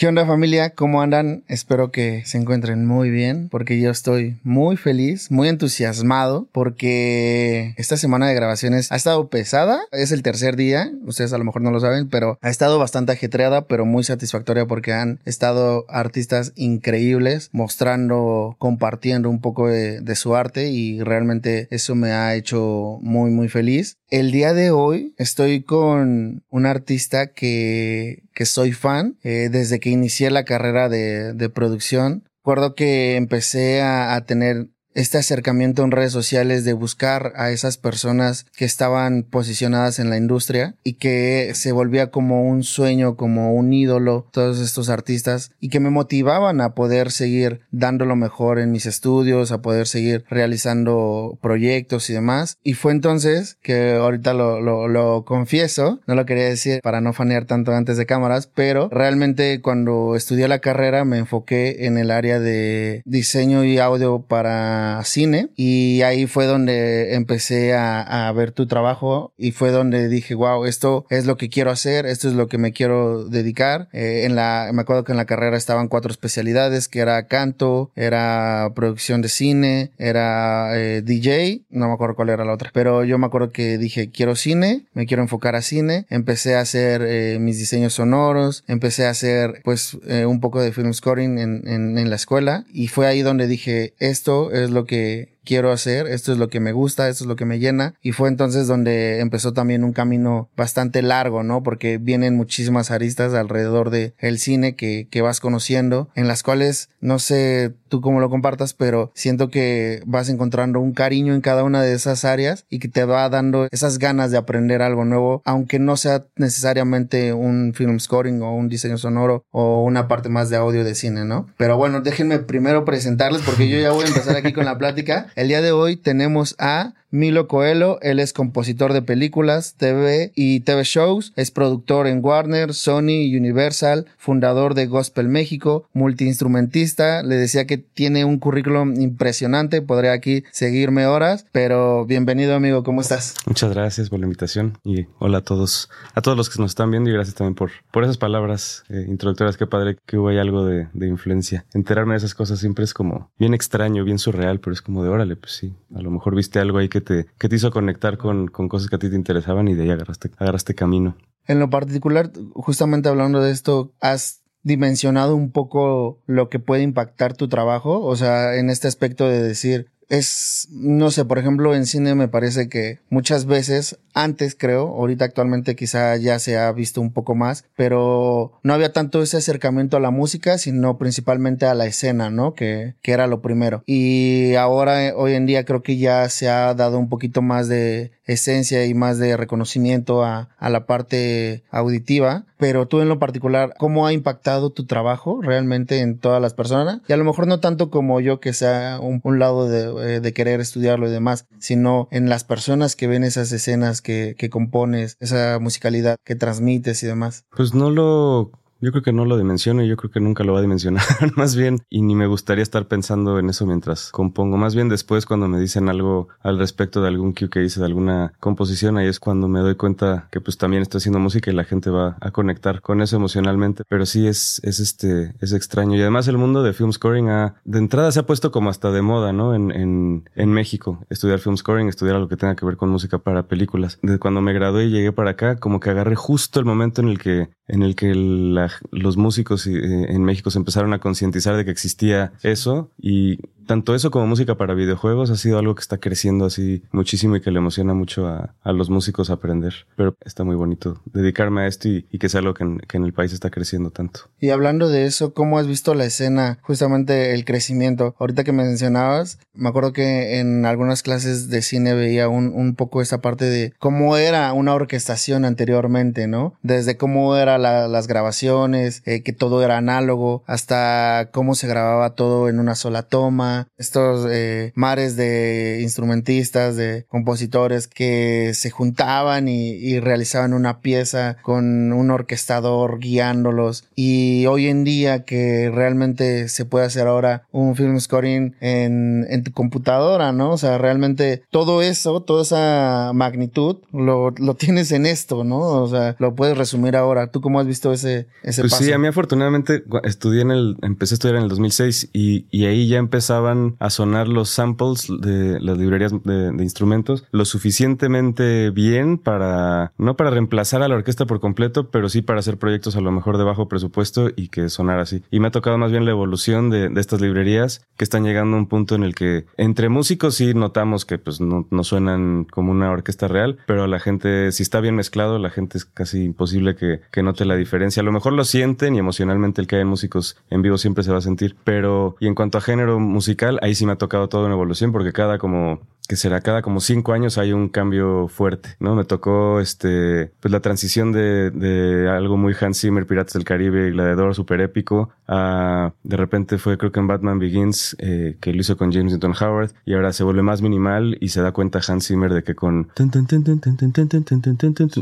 ¿Qué onda familia? ¿Cómo andan? Espero que se encuentren muy bien porque yo estoy muy feliz, muy entusiasmado porque esta semana de grabaciones ha estado pesada. Es el tercer día, ustedes a lo mejor no lo saben, pero ha estado bastante ajetreada, pero muy satisfactoria porque han estado artistas increíbles mostrando, compartiendo un poco de, de su arte y realmente eso me ha hecho muy muy feliz. El día de hoy estoy con un artista que, que soy fan eh, desde que inicié la carrera de, de producción. Recuerdo que empecé a, a tener este acercamiento en redes sociales de buscar a esas personas que estaban posicionadas en la industria y que se volvía como un sueño, como un ídolo, todos estos artistas y que me motivaban a poder seguir dando lo mejor en mis estudios, a poder seguir realizando proyectos y demás. Y fue entonces que ahorita lo, lo, lo confieso, no lo quería decir para no fanear tanto antes de cámaras, pero realmente cuando estudié la carrera me enfoqué en el área de diseño y audio para cine y ahí fue donde empecé a, a, ver tu trabajo y fue donde dije, wow, esto es lo que quiero hacer, esto es lo que me quiero dedicar. Eh, en la, me acuerdo que en la carrera estaban cuatro especialidades, que era canto, era producción de cine, era eh, DJ, no me acuerdo cuál era la otra, pero yo me acuerdo que dije, quiero cine, me quiero enfocar a cine, empecé a hacer eh, mis diseños sonoros, empecé a hacer pues eh, un poco de film scoring en, en, en la escuela y fue ahí donde dije, esto es lo que quiero hacer, esto es lo que me gusta, esto es lo que me llena. Y fue entonces donde empezó también un camino bastante largo, ¿no? Porque vienen muchísimas aristas alrededor de el cine que, que vas conociendo, en las cuales, no sé tú cómo lo compartas, pero siento que vas encontrando un cariño en cada una de esas áreas y que te va dando esas ganas de aprender algo nuevo, aunque no sea necesariamente un film scoring o un diseño sonoro o una parte más de audio de cine, ¿no? Pero bueno, déjenme primero presentarles porque yo ya voy a empezar aquí con la plática. El día de hoy tenemos a Milo Coelho, él es compositor de películas, TV y TV shows, es productor en Warner, Sony, Universal, fundador de Gospel México, multiinstrumentista, le decía que tiene un currículum impresionante, podría aquí seguirme horas, pero bienvenido amigo, ¿cómo estás? Muchas gracias por la invitación y hola a todos, a todos los que nos están viendo y gracias también por, por esas palabras eh, introductorias, qué padre que hubo ahí algo de, de influencia. Enterarme de esas cosas siempre es como bien extraño, bien surreal, pero es como de órale, pues sí, a lo mejor viste algo ahí que te, que te hizo conectar con, con cosas que a ti te interesaban y de ahí agarraste, agarraste camino. En lo particular, justamente hablando de esto, ¿has dimensionado un poco lo que puede impactar tu trabajo? O sea, en este aspecto de decir, es, no sé, por ejemplo, en cine me parece que muchas veces, antes creo, ahorita actualmente quizá ya se ha visto un poco más, pero no había tanto ese acercamiento a la música, sino principalmente a la escena, ¿no? Que, que era lo primero. Y ahora, hoy en día creo que ya se ha dado un poquito más de esencia y más de reconocimiento a, a la parte auditiva, pero tú en lo particular, ¿cómo ha impactado tu trabajo realmente en todas las personas? Y a lo mejor no tanto como yo que sea un, lado de, de, querer estudiarlo y demás, sino en las personas que ven esas escenas que, que compones, esa musicalidad que transmites y demás. Pues no lo yo creo que no lo dimensiono y yo creo que nunca lo va a dimensionar. más bien, y ni me gustaría estar pensando en eso mientras compongo. Más bien después cuando me dicen algo al respecto de algún cue que hice, de alguna composición, ahí es cuando me doy cuenta que pues también estoy haciendo música y la gente va a conectar con eso emocionalmente. Pero sí es, es este, es extraño. Y además el mundo de film scoring ha, de entrada se ha puesto como hasta de moda, ¿no? En, en, en México. Estudiar film scoring, estudiar algo que tenga que ver con música para películas. Desde cuando me gradué y llegué para acá, como que agarré justo el momento en el que, en el que la los músicos en México se empezaron a concientizar de que existía eso y tanto eso como música para videojuegos ha sido algo que está creciendo así muchísimo y que le emociona mucho a, a los músicos aprender. Pero está muy bonito dedicarme a esto y, y que sea algo que en, que en, el país está creciendo tanto. Y hablando de eso, ¿cómo has visto la escena, justamente el crecimiento? Ahorita que me mencionabas, me acuerdo que en algunas clases de cine veía un, un poco esa parte de cómo era una orquestación anteriormente, ¿no? Desde cómo eran la, las grabaciones, eh, que todo era análogo, hasta cómo se grababa todo en una sola toma estos eh, mares de instrumentistas, de compositores que se juntaban y, realizaban una pieza con un orquestador guiándolos. Y hoy en día que realmente se puede hacer ahora un film scoring en, en tu computadora, ¿no? O sea, realmente todo eso, toda esa magnitud lo, lo tienes en esto, ¿no? O sea, lo puedes resumir ahora. ¿Tú cómo has visto ese, ese pues paso. sí, a mí afortunadamente estudié en el, empecé a estudiar en el 2006 y, y ahí ya empezaban a sonar los samples de las librerías de, de, instrumentos lo suficientemente bien para, no para reemplazar a la orquesta por completo, pero sí para hacer proyectos a lo mejor de bajo presupuesto y que sonara así. Y me ha tocado más bien la evolución de, de estas librerías que están llegando a un punto en el que entre músicos sí notamos que pues no, no suenan como una orquesta real, pero la gente, si está bien mezclado, la gente es casi imposible que, que note la diferencia. A lo mejor lo sienten y emocionalmente el que hay músicos en vivo siempre se va a sentir, pero y en cuanto a género musical, ahí sí me ha tocado toda una evolución porque cada como que será cada como cinco años hay un cambio fuerte, ¿no? Me tocó este, pues la transición de, de algo muy Hans Zimmer, Piratas del Caribe, Gladiador, súper épico, a de repente fue creo que en Batman Begins, eh, que lo hizo con James Newton Howard, y ahora se vuelve más minimal y se da cuenta Hans Zimmer de que con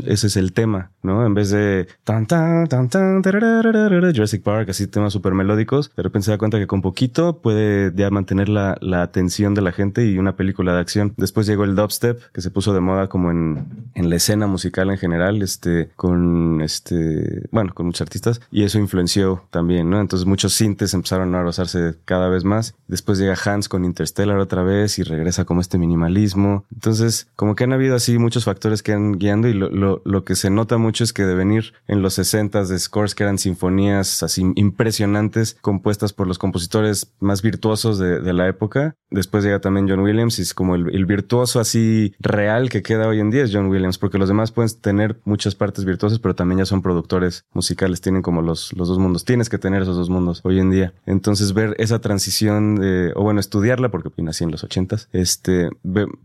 ese es el tema, ¿no? En vez de tan tan tan tan Jurassic Park, así temas súper melódicos, de repente se da cuenta que con poquito puede ya mantener la, la atención de la gente y una película de acción Después llegó el dubstep, que se puso de moda como en, en la escena musical en general, este, con este, bueno, con muchos artistas, y eso influenció también, ¿no? Entonces muchos sintes empezaron a rozarse cada vez más. Después llega Hans con Interstellar otra vez y regresa como este minimalismo. Entonces, como que han habido así muchos factores que han guiando y lo, lo, lo que se nota mucho es que de venir en los 60 de scores que eran sinfonías así impresionantes compuestas por los compositores más virtuosos de, de la época. Después llega también John Williams y es como el, el, virtuoso así real que queda hoy en día es John Williams, porque los demás pueden tener muchas partes virtuosas, pero también ya son productores musicales, tienen como los, los dos mundos. Tienes que tener esos dos mundos hoy en día. Entonces ver esa transición de, o bueno, estudiarla, porque nací en los ochentas, este,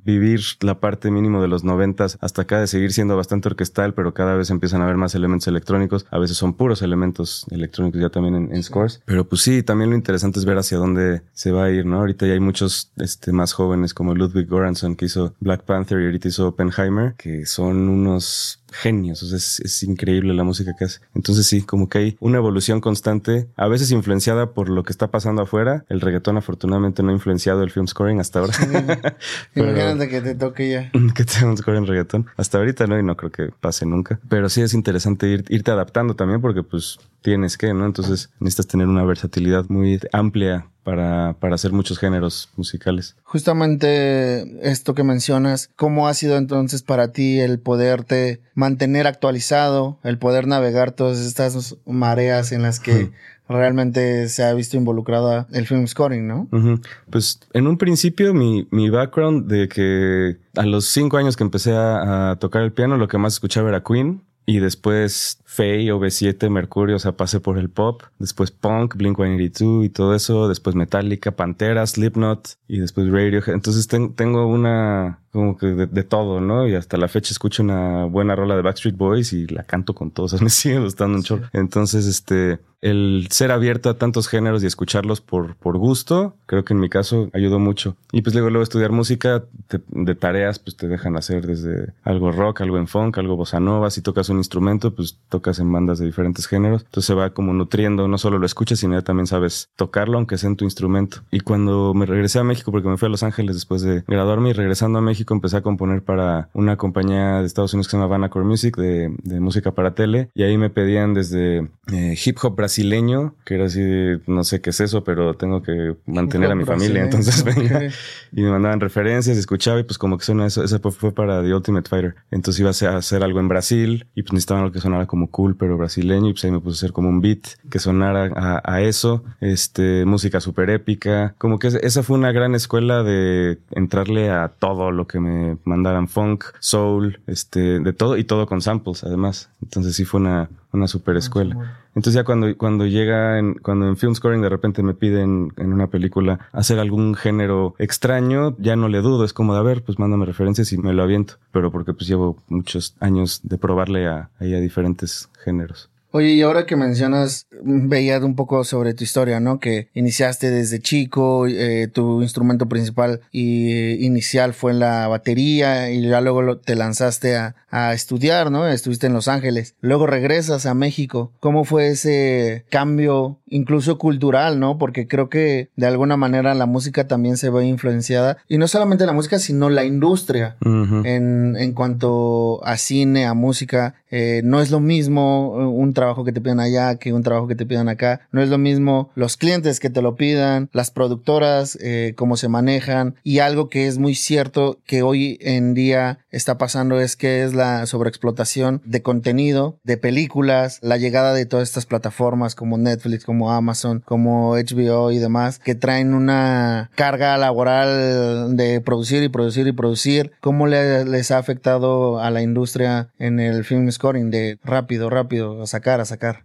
vivir la parte mínimo de los noventas hasta acá de seguir siendo bastante orquestal, pero cada vez empiezan a haber más elementos electrónicos. A veces son puros elementos electrónicos ya también en, en scores. Pero pues sí, también lo interesante es ver hacia dónde se va a ir, ¿no? Ahorita ya hay muchos, este, más jóvenes como Ludwig Göransson que hizo Black Panther y ahorita hizo Oppenheimer, que son unos genios, o sea, es, es, increíble la música que hace. Entonces sí, como que hay una evolución constante, a veces influenciada por lo que está pasando afuera. El reggaetón afortunadamente no ha influenciado el film scoring hasta ahora. Sí. Pero, Imagínate que te toque ya. Que te un score en reggaetón. Hasta ahorita no, y no creo que pase nunca. Pero sí es interesante ir, irte adaptando también porque pues tienes que, ¿no? Entonces necesitas tener una versatilidad muy amplia para, para hacer muchos géneros musicales. Justamente esto que mencionas, ¿cómo ha sido entonces para ti el poderte mantener actualizado, el poder navegar todas estas mareas en las que... realmente se ha visto involucrado el film scoring, ¿no? Uh -huh. Pues en un principio mi, mi background de que a los cinco años que empecé a, a tocar el piano, lo que más escuchaba era Queen. Y después Faye, OV7, Mercurio, o sea, pasé por el pop. Después punk, Blink-182 y todo eso. Después Metallica, Pantera, Slipknot y después Radiohead. Entonces ten, tengo una, como que de, de, todo, ¿no? Y hasta la fecha escucho una buena rola de Backstreet Boys y la canto con todos. O sea, me sigue gustando un chorro. Entonces, este, el ser abierto a tantos géneros y escucharlos por, por gusto, creo que en mi caso ayudó mucho. Y pues luego, luego estudiar música te, de tareas, pues te dejan hacer desde algo rock, algo en funk, algo bossa nova. Si tocas un instrumento, pues tocas en bandas de diferentes géneros. Entonces se va como nutriendo, no solo lo escuchas, sino ya también sabes tocarlo, aunque sea en tu instrumento. Y cuando me regresé a México, porque me fui a Los Ángeles después de graduarme y regresando a México, empecé a componer para una compañía de Estados Unidos que se llama Vanacore Music, de, de música para tele. Y ahí me pedían desde eh, hip hop brasileño, que era así de, no sé qué es eso, pero tengo que mantener a mi familia. Entonces okay. venía y me mandaban referencias, escuchaba y pues como que suena eso. Esa fue para The Ultimate Fighter. Entonces iba a hacer algo en Brasil y pues necesitaban algo que sonara como cool, pero brasileño. Y pues ahí me puse a hacer como un beat que sonara a, a eso. Este, música súper épica. Como que esa fue una gran escuela de entrarle a todo lo que me mandaran funk, soul, este, de todo y todo con samples además. Entonces sí fue una, una super escuela. Entonces ya cuando, cuando llega, en, cuando en film scoring de repente me piden en una película hacer algún género extraño, ya no le dudo, es como de, a ver, pues mándame referencias y me lo aviento. Pero porque pues llevo muchos años de probarle a, a, a diferentes géneros. Oye, y ahora que mencionas, veía un poco sobre tu historia, ¿no? Que iniciaste desde chico, eh, tu instrumento principal y eh, inicial fue en la batería y ya luego te lanzaste a, a, estudiar, ¿no? Estuviste en Los Ángeles. Luego regresas a México. ¿Cómo fue ese cambio, incluso cultural, ¿no? Porque creo que de alguna manera la música también se ve influenciada. Y no solamente la música, sino la industria uh -huh. en, en cuanto a cine, a música. Eh, no es lo mismo un trabajo trabajo que te pidan allá que un trabajo que te pidan acá. No es lo mismo los clientes que te lo pidan, las productoras, eh, cómo se manejan y algo que es muy cierto que hoy en día está pasando es que es la sobreexplotación de contenido, de películas, la llegada de todas estas plataformas como Netflix, como Amazon, como HBO y demás, que traen una carga laboral de producir y producir y producir. ¿Cómo les ha afectado a la industria en el film scoring de rápido, rápido, a sacar, a sacar?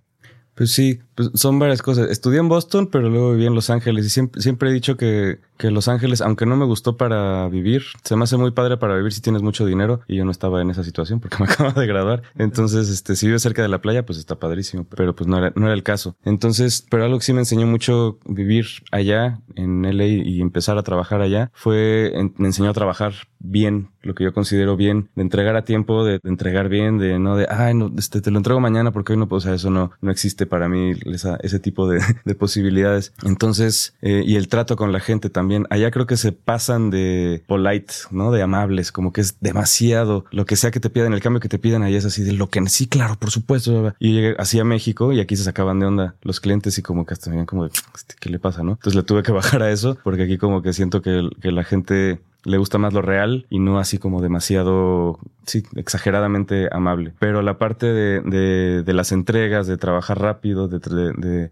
Pues sí, pues son varias cosas. Estudié en Boston, pero luego viví en Los Ángeles y siempre, he dicho que, Los Ángeles, aunque no me gustó para vivir, se me hace muy padre para vivir si tienes mucho dinero y yo no estaba en esa situación porque me acabo de graduar. Entonces, este, si vives cerca de la playa, pues está padrísimo, pero pues no era, no era el caso. Entonces, pero algo que sí me enseñó mucho vivir allá en LA y empezar a trabajar allá fue, me enseñó a trabajar bien, lo que yo considero bien, de entregar a tiempo, de, entregar bien, de no de, ay, no, este, te lo entrego mañana porque hoy no puedo, o sea, eso no, no existe para mí ese tipo de, de posibilidades. Entonces, eh, y el trato con la gente también. Allá creo que se pasan de polite, ¿no? De amables, como que es demasiado. Lo que sea que te pidan, el cambio que te pidan allá es así de lo que sí, claro, por supuesto. Y llegué así a México y aquí se sacaban de onda los clientes y como que hasta me como de, este, ¿qué le pasa, no? Entonces le tuve que bajar a eso porque aquí como que siento que, que la gente le gusta más lo real y no así como demasiado, sí, exageradamente amable. Pero la parte de, de, de las entregas, de trabajar rápido, de,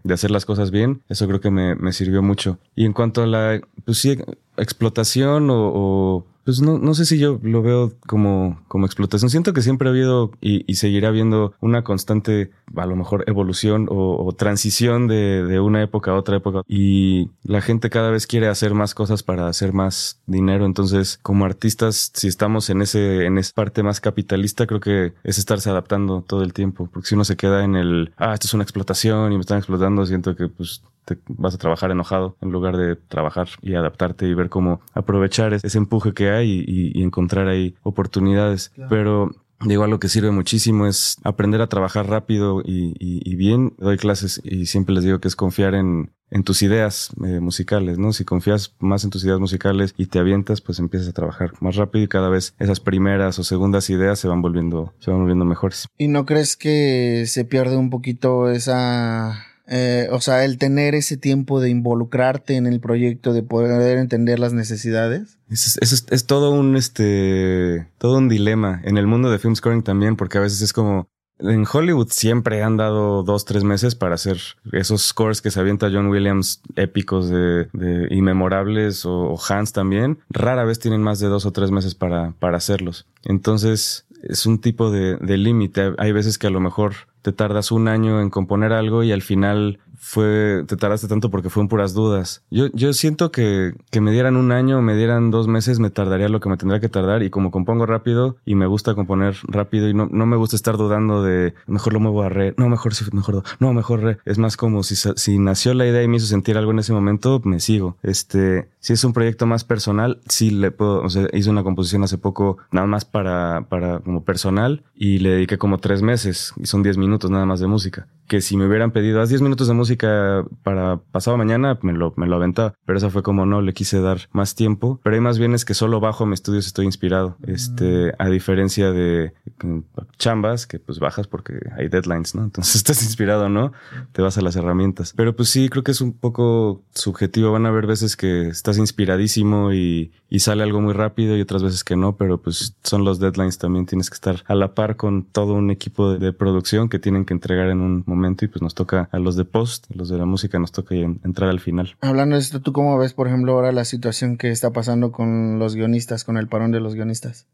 de, hacer las cosas bien, eso creo que me, me sirvió mucho. Y en cuanto a la, pues sí, explotación o, o pues no, no sé si yo lo veo como, como explotación. Siento que siempre ha habido y, y seguirá habiendo una constante, a lo mejor, evolución o, transición de, de, una época a otra época. Y la gente cada vez quiere hacer más cosas para hacer más dinero. Entonces, como artistas, si estamos en ese, en esa parte más capitalista, creo que es estarse adaptando todo el tiempo. Porque si uno se queda en el, ah, esto es una explotación y me están explotando, siento que pues vas a trabajar enojado en lugar de trabajar y adaptarte y ver cómo aprovechar ese empuje que hay y, encontrar ahí oportunidades. Pero Digo, algo que sirve muchísimo es aprender a trabajar rápido y, bien. Doy clases y siempre les digo que es confiar en, en tus ideas eh, musicales, ¿no? Si confías más en tus ideas musicales y te avientas, pues empiezas a trabajar más rápido y cada vez esas primeras o segundas ideas se van volviendo, se van volviendo mejores. ¿Y no crees que se pierde un poquito esa eh, o sea, el tener ese tiempo de involucrarte en el proyecto, de poder entender las necesidades. Es, es, todo un, este, todo un dilema en el mundo de film scoring también, porque a veces es como, en Hollywood siempre han dado dos, tres meses para hacer esos scores que se avienta John Williams épicos de, de inmemorables o, o, Hans también. Rara vez tienen más de dos o tres meses para, para hacerlos. Entonces, es un tipo de, de límite. Hay veces que a lo mejor te tardas un año en componer algo y al final fue, te tardaste tanto porque fueron puras dudas. Yo, yo siento que, que me dieran un año, me dieran dos meses, me tardaría lo que me tendría que tardar y como compongo rápido y me gusta componer rápido y no, no me gusta estar dudando de mejor lo muevo a re, no, mejor mejor, no, mejor re. Es más como si, si nació la idea y me hizo sentir algo en ese momento, me sigo. Este, si es un proyecto más personal, sí le puedo, o sea, hice una composición hace poco nada más para, para como personal y le dediqué como tres meses y son diez minutos nada más de música que si me hubieran pedido, haz 10 minutos de música para pasado mañana, me lo, me lo aventaba. Pero eso fue como, no, le quise dar más tiempo. Pero hay más bien es que solo bajo a mi estudio si estoy inspirado. Este, a diferencia de mm, chambas, que pues bajas porque hay deadlines, ¿no? Entonces estás inspirado, ¿no? Te vas a las herramientas. Pero pues sí, creo que es un poco subjetivo. Van a haber veces que estás inspiradísimo y, y sale algo muy rápido y otras veces que no, pero pues son los deadlines también. Tienes que estar a la par con todo un equipo de, de producción que tienen que entregar en un momento y pues nos toca a los de post, los de la música nos toca entrar al final. Hablando de esto, ¿tú cómo ves, por ejemplo, ahora la situación que está pasando con los guionistas, con el parón de los guionistas?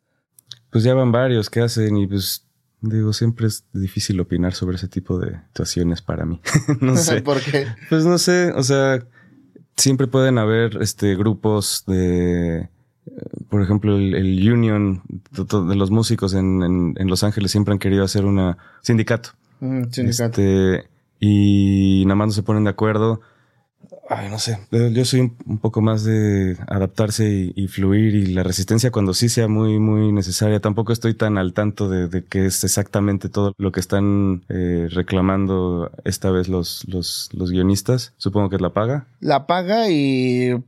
Pues ya van varios que hacen y pues digo, siempre es difícil opinar sobre ese tipo de situaciones para mí. no sé. ¿Por qué? Pues no sé, o sea, siempre pueden haber este grupos de por ejemplo, el, Union de, los músicos en, en, Los Ángeles siempre han querido hacer un sindicato. Mm, este, y nada más no se ponen de acuerdo. Ay, no sé. Yo soy un poco más de adaptarse y, fluir y la resistencia cuando sí sea muy, muy necesaria. Tampoco estoy tan al tanto de, de que es exactamente todo lo que están eh, reclamando esta vez los, los, los guionistas. Supongo que es la paga. La paga y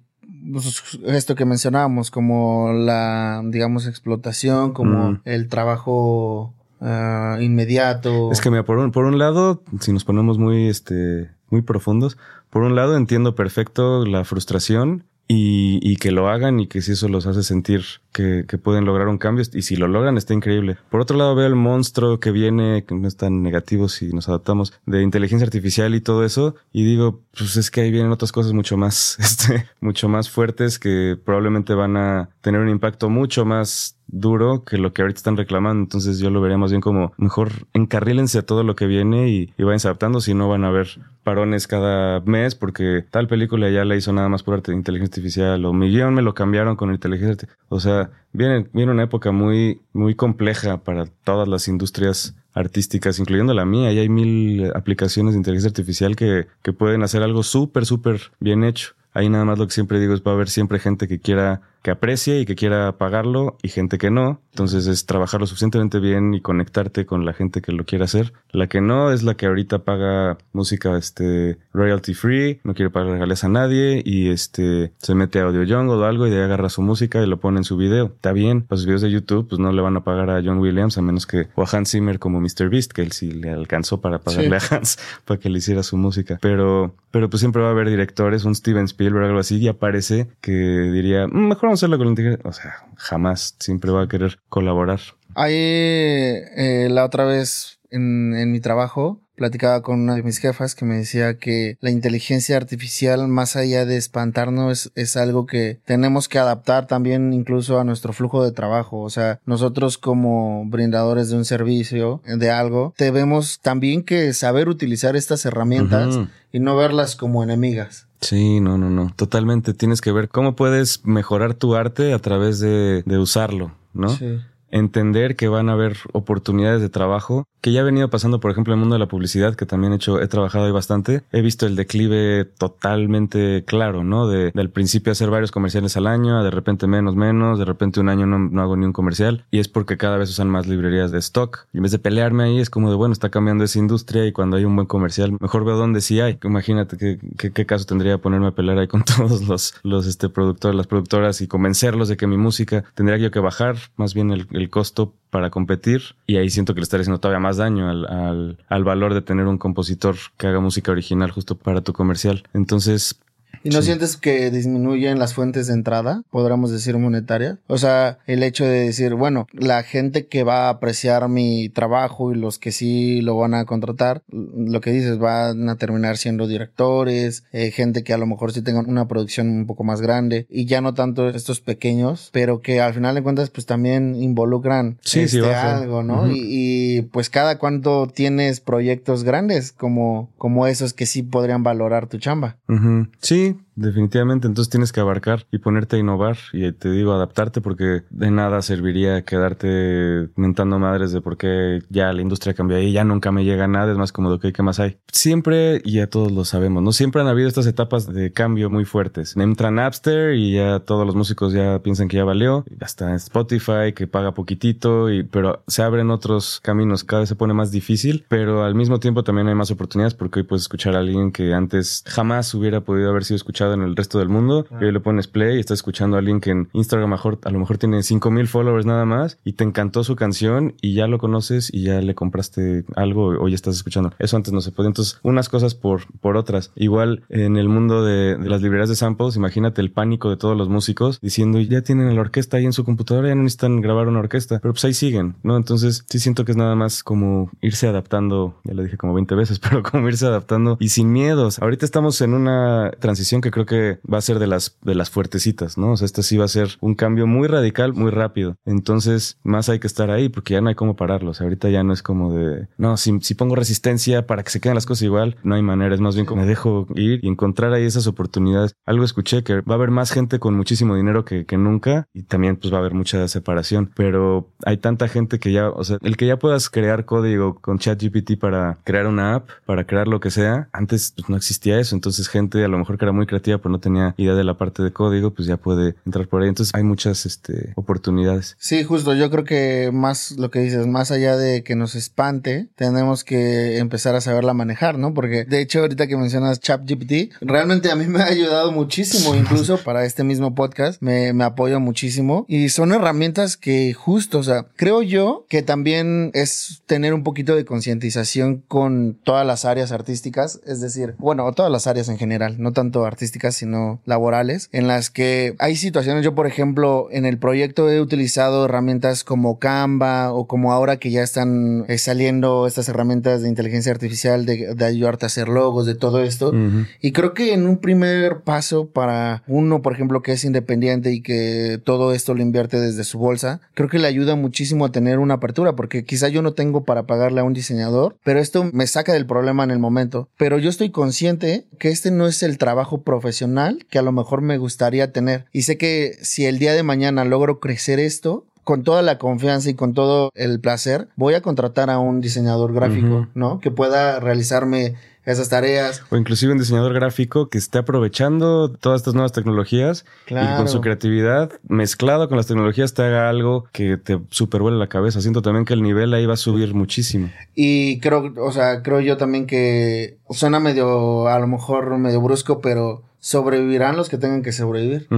pues, esto que mencionábamos, como la, digamos, explotación, como el trabajo ah, inmediato. Es que mira, por un, por un lado, si nos ponemos muy, este, muy profundos, por un lado entiendo perfecto la frustración y, y, que lo hagan y que si eso los hace sentir que, que, pueden lograr un cambio y si lo logran está increíble. Por otro lado veo el monstruo que viene, que no es tan negativo si nos adaptamos, de inteligencia artificial y todo eso y digo, pues es que ahí vienen otras cosas mucho más, este, mucho más fuertes que probablemente van a tener un impacto mucho más duro que lo que ahorita están reclamando. Entonces yo lo vería más bien como mejor encarrílense a todo lo que viene y, y vayan adaptando, si no van a haber parones cada mes porque tal película ya la hizo nada más por arte de inteligencia artificial o mi guion me lo cambiaron con inteligencia artificial. O sea, viene, viene una época muy, muy compleja para todas las industrias artísticas, incluyendo la mía. Y hay mil aplicaciones de inteligencia artificial que, que pueden hacer algo súper, súper bien hecho. Ahí nada más lo que siempre digo es va a haber siempre gente que quiera que aprecie y que quiera pagarlo y gente que no. Entonces es trabajar lo suficientemente bien y conectarte con la gente que lo quiera hacer. La que no es la que ahorita paga música este royalty free, no quiere pagar regalías a nadie y este se mete a Audio Jungle o algo y de ahí agarra su música y lo pone en su video. Está bien, para sus videos de YouTube pues no le van a pagar a John Williams a menos que o a Hans Zimmer como Mr. Beast, que él sí le alcanzó para pagarle sí. a Hans para que le hiciera su música. Pero pero pues siempre va a haber directores, un Steven Spielberg o algo así y aparece que diría, mmm, mejor vamos a hacerlo con. O sea, jamás siempre va a querer colaborar. Ahí, eh, la otra vez en, en mi trabajo, platicaba con una de mis jefas que me decía que la inteligencia artificial, más allá de espantarnos, es, es, algo que tenemos que adaptar también incluso a nuestro flujo de trabajo. O sea, nosotros como brindadores de un servicio, de algo, debemos también que saber utilizar estas herramientas uh -huh. y no verlas como enemigas. Sí, no, no, no. Totalmente. Tienes que ver cómo puedes mejorar tu arte a través de, de usarlo, ¿no? Sí entender que van a haber oportunidades de trabajo que ya ha venido pasando, por ejemplo, en el mundo de la publicidad, que también he hecho, he trabajado ahí bastante. He visto el declive totalmente claro, ¿no? De, del principio hacer varios comerciales al año, de repente menos, menos, de repente un año no, no, hago ni un comercial. Y es porque cada vez usan más librerías de stock. Y en vez de pelearme ahí, es como de, bueno, está cambiando esa industria y cuando hay un buen comercial, mejor veo dónde sí hay. Imagínate qué, qué, caso tendría ponerme a pelear ahí con todos los, los este, productores, las productoras y convencerlos de que mi música tendría yo que bajar más bien el costo para competir y ahí siento que le estaría haciendo todavía más daño al, al, al, valor de tener un compositor que haga música original justo para tu comercial. Entonces... ¿Y no sí. sientes que disminuyen las fuentes de entrada, podríamos decir monetaria? O sea, el hecho de decir, bueno, la gente que va a apreciar mi trabajo y los que sí lo van a contratar, lo que dices, van a terminar siendo directores, eh, gente que a lo mejor sí tenga una producción un poco más grande y ya no tanto estos pequeños, pero que al final de cuentas pues también involucran sí, este, sí, algo, ¿no? Uh -huh. y, y, pues cada cuánto tienes proyectos grandes como, como esos que sí podrían valorar tu chamba. Uh -huh. Sí, definitivamente. Entonces tienes que abarcar y ponerte a innovar y te digo adaptarte porque de nada serviría quedarte mentando madres de por qué ya la industria cambió y ya nunca me llega nada. Es más como de, ok, ¿qué más hay? Siempre, y ya todos lo sabemos, ¿no? Siempre han habido estas etapas de cambio muy fuertes. Entra Napster y ya todos los músicos ya piensan que ya valió. Hasta Spotify que paga poquitito, y, pero se abren otros caminos. Cada vez se pone más difícil, pero al mismo tiempo también hay más oportunidades porque hoy puedes escuchar a alguien que antes jamás hubiera podido haber sido escuchado en el resto del mundo. Ah. Y hoy le pones play y estás escuchando a alguien que en Instagram mejor, a lo mejor tiene 5000 followers nada más y te encantó su canción y ya lo conoces y ya le compraste algo o ya estás escuchando. Eso antes no se podía. Entonces, unas cosas por, por otras. Igual en el mundo de, de las librerías de samples, imagínate el pánico de todos los músicos diciendo ya tienen la orquesta ahí en su computadora, ya no necesitan grabar una orquesta, pero pues ahí siguen, ¿no? Entonces, sí siento que es nada más como irse adaptando, ya lo dije como 20 veces, pero como irse adaptando y sin miedos. Ahorita estamos en una transición que creo que va a ser de las, de las fuertecitas, ¿no? O sea, este sí va a ser un cambio muy radical, muy rápido. Entonces, más hay que estar ahí porque ya no hay cómo pararlo. O sea, ahorita ya no es como de, no, si, si pongo resistencia para que se queden las cosas igual, no hay manera. Es más bien como me dejo ir y encontrar ahí esas oportunidades. Algo escuché que va a haber más gente con muchísimo dinero que, que nunca y también pues va a haber mucha separación. Pero hay tanta gente que ya, o sea, el que ya puedas crear código con ChatGPT para crear una app, para crear lo que sea, antes pues, no existía eso. Entonces, gente a lo mejor que era muy creativa, pero no tenía idea de la parte de código, pues ya puede entrar por ahí. Entonces hay muchas este, oportunidades. Sí, justo. Yo creo que más lo que dices, más allá de que nos espante, tenemos que empezar a saberla manejar, ¿no? Porque de hecho, ahorita que mencionas ChatGPT, realmente a mí me ha ayudado muchísimo, incluso para este mismo podcast, me, me apoya muchísimo. Y son herramientas que justo, o sea, creo yo que también es tener un poquito de concientización con todas las áreas artísticas, es decir, bueno, todas las áreas en general, no tanto artísticas, sino laborales, en las que hay situaciones, yo por ejemplo, en el proyecto he utilizado herramientas como Canva o como ahora que ya están eh, saliendo estas herramientas de inteligencia artificial de, de ayudarte a hacer logos, de todo esto. Y creo que en un primer paso para uno, por ejemplo, que es independiente y que todo esto lo invierte desde su bolsa, creo que le ayuda muchísimo a tener una apertura, porque quizá yo no tengo para pagarle a un diseñador, pero esto me saca del problema en el momento. Pero yo estoy consciente que este no es el trabajo profesional que a lo mejor me gustaría tener. Y sé que si el día de mañana logro crecer esto, con toda la confianza y con todo el placer, voy a contratar a un diseñador gráfico, ¿no? Que pueda realizarme esas tareas. O inclusive un diseñador gráfico que esté aprovechando todas estas nuevas tecnologías y con su creatividad mezclado con las tecnologías te haga algo que te supervuele la cabeza. Siento también que el nivel ahí va a subir muchísimo. Y creo, o sea, creo yo también que suena medio, a lo mejor medio brusco, pero sobrevivirán los que tengan que sobrevivir.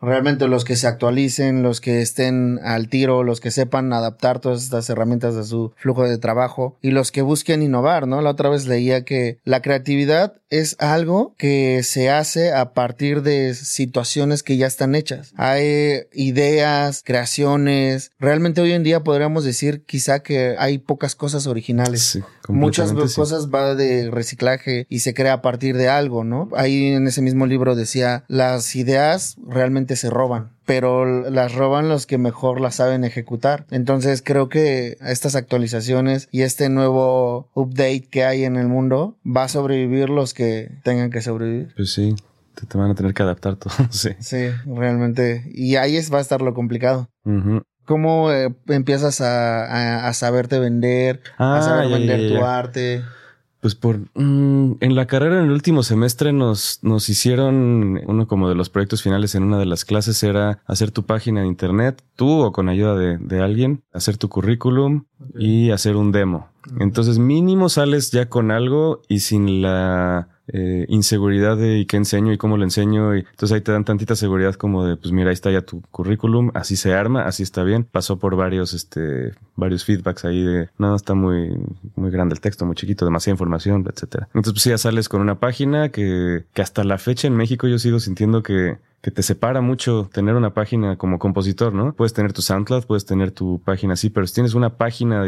Realmente los que se actualicen, los que estén al tiro, los que sepan adaptar todas estas herramientas a su flujo de trabajo y los que busquen innovar, ¿no? La otra vez leía que la creatividad es algo que se hace a partir de situaciones que ya están hechas. Hay ideas, creaciones. Realmente hoy en día podríamos decir quizá que hay pocas cosas originales. Muchas cosas va de reciclaje y se crea a partir de algo, ¿no? Ahí en ese mismo libro decía, las ideas realmente se roban pero las roban los que mejor las saben ejecutar. Entonces creo que estas actualizaciones y este nuevo update que hay en el mundo va a sobrevivir los que tengan que sobrevivir. Pues sí, te, van a tener que adaptar todo. sí. Sí, realmente. Y ahí es, va a estar lo complicado. ¿Cómo eh, empiezas a, a, saberte vender, a ah, saber vender tu arte? Pues por mm, en la carrera en el último semestre nos, nos hicieron uno como de los proyectos finales en una de las clases era hacer tu página de internet, tú o con ayuda de, de alguien, hacer tu currículum y hacer un demo. Entonces mínimo sales ya con algo y sin la eh, inseguridad de y qué enseño y cómo lo enseño. Y entonces ahí te dan tantita seguridad como de, pues mira, ahí está ya tu currículum, así se arma, así está bien. Pasó por varios, este, varios feedbacks ahí de, no, está muy, muy grande el texto, muy chiquito, demasiada información, etcétera. Entonces pues ya sales con una página que, que hasta la fecha en México yo sigo sintiendo que que te separa mucho tener una página como compositor, ¿no? Puedes tener tu SoundCloud, puedes tener tu página así, pero si tienes una página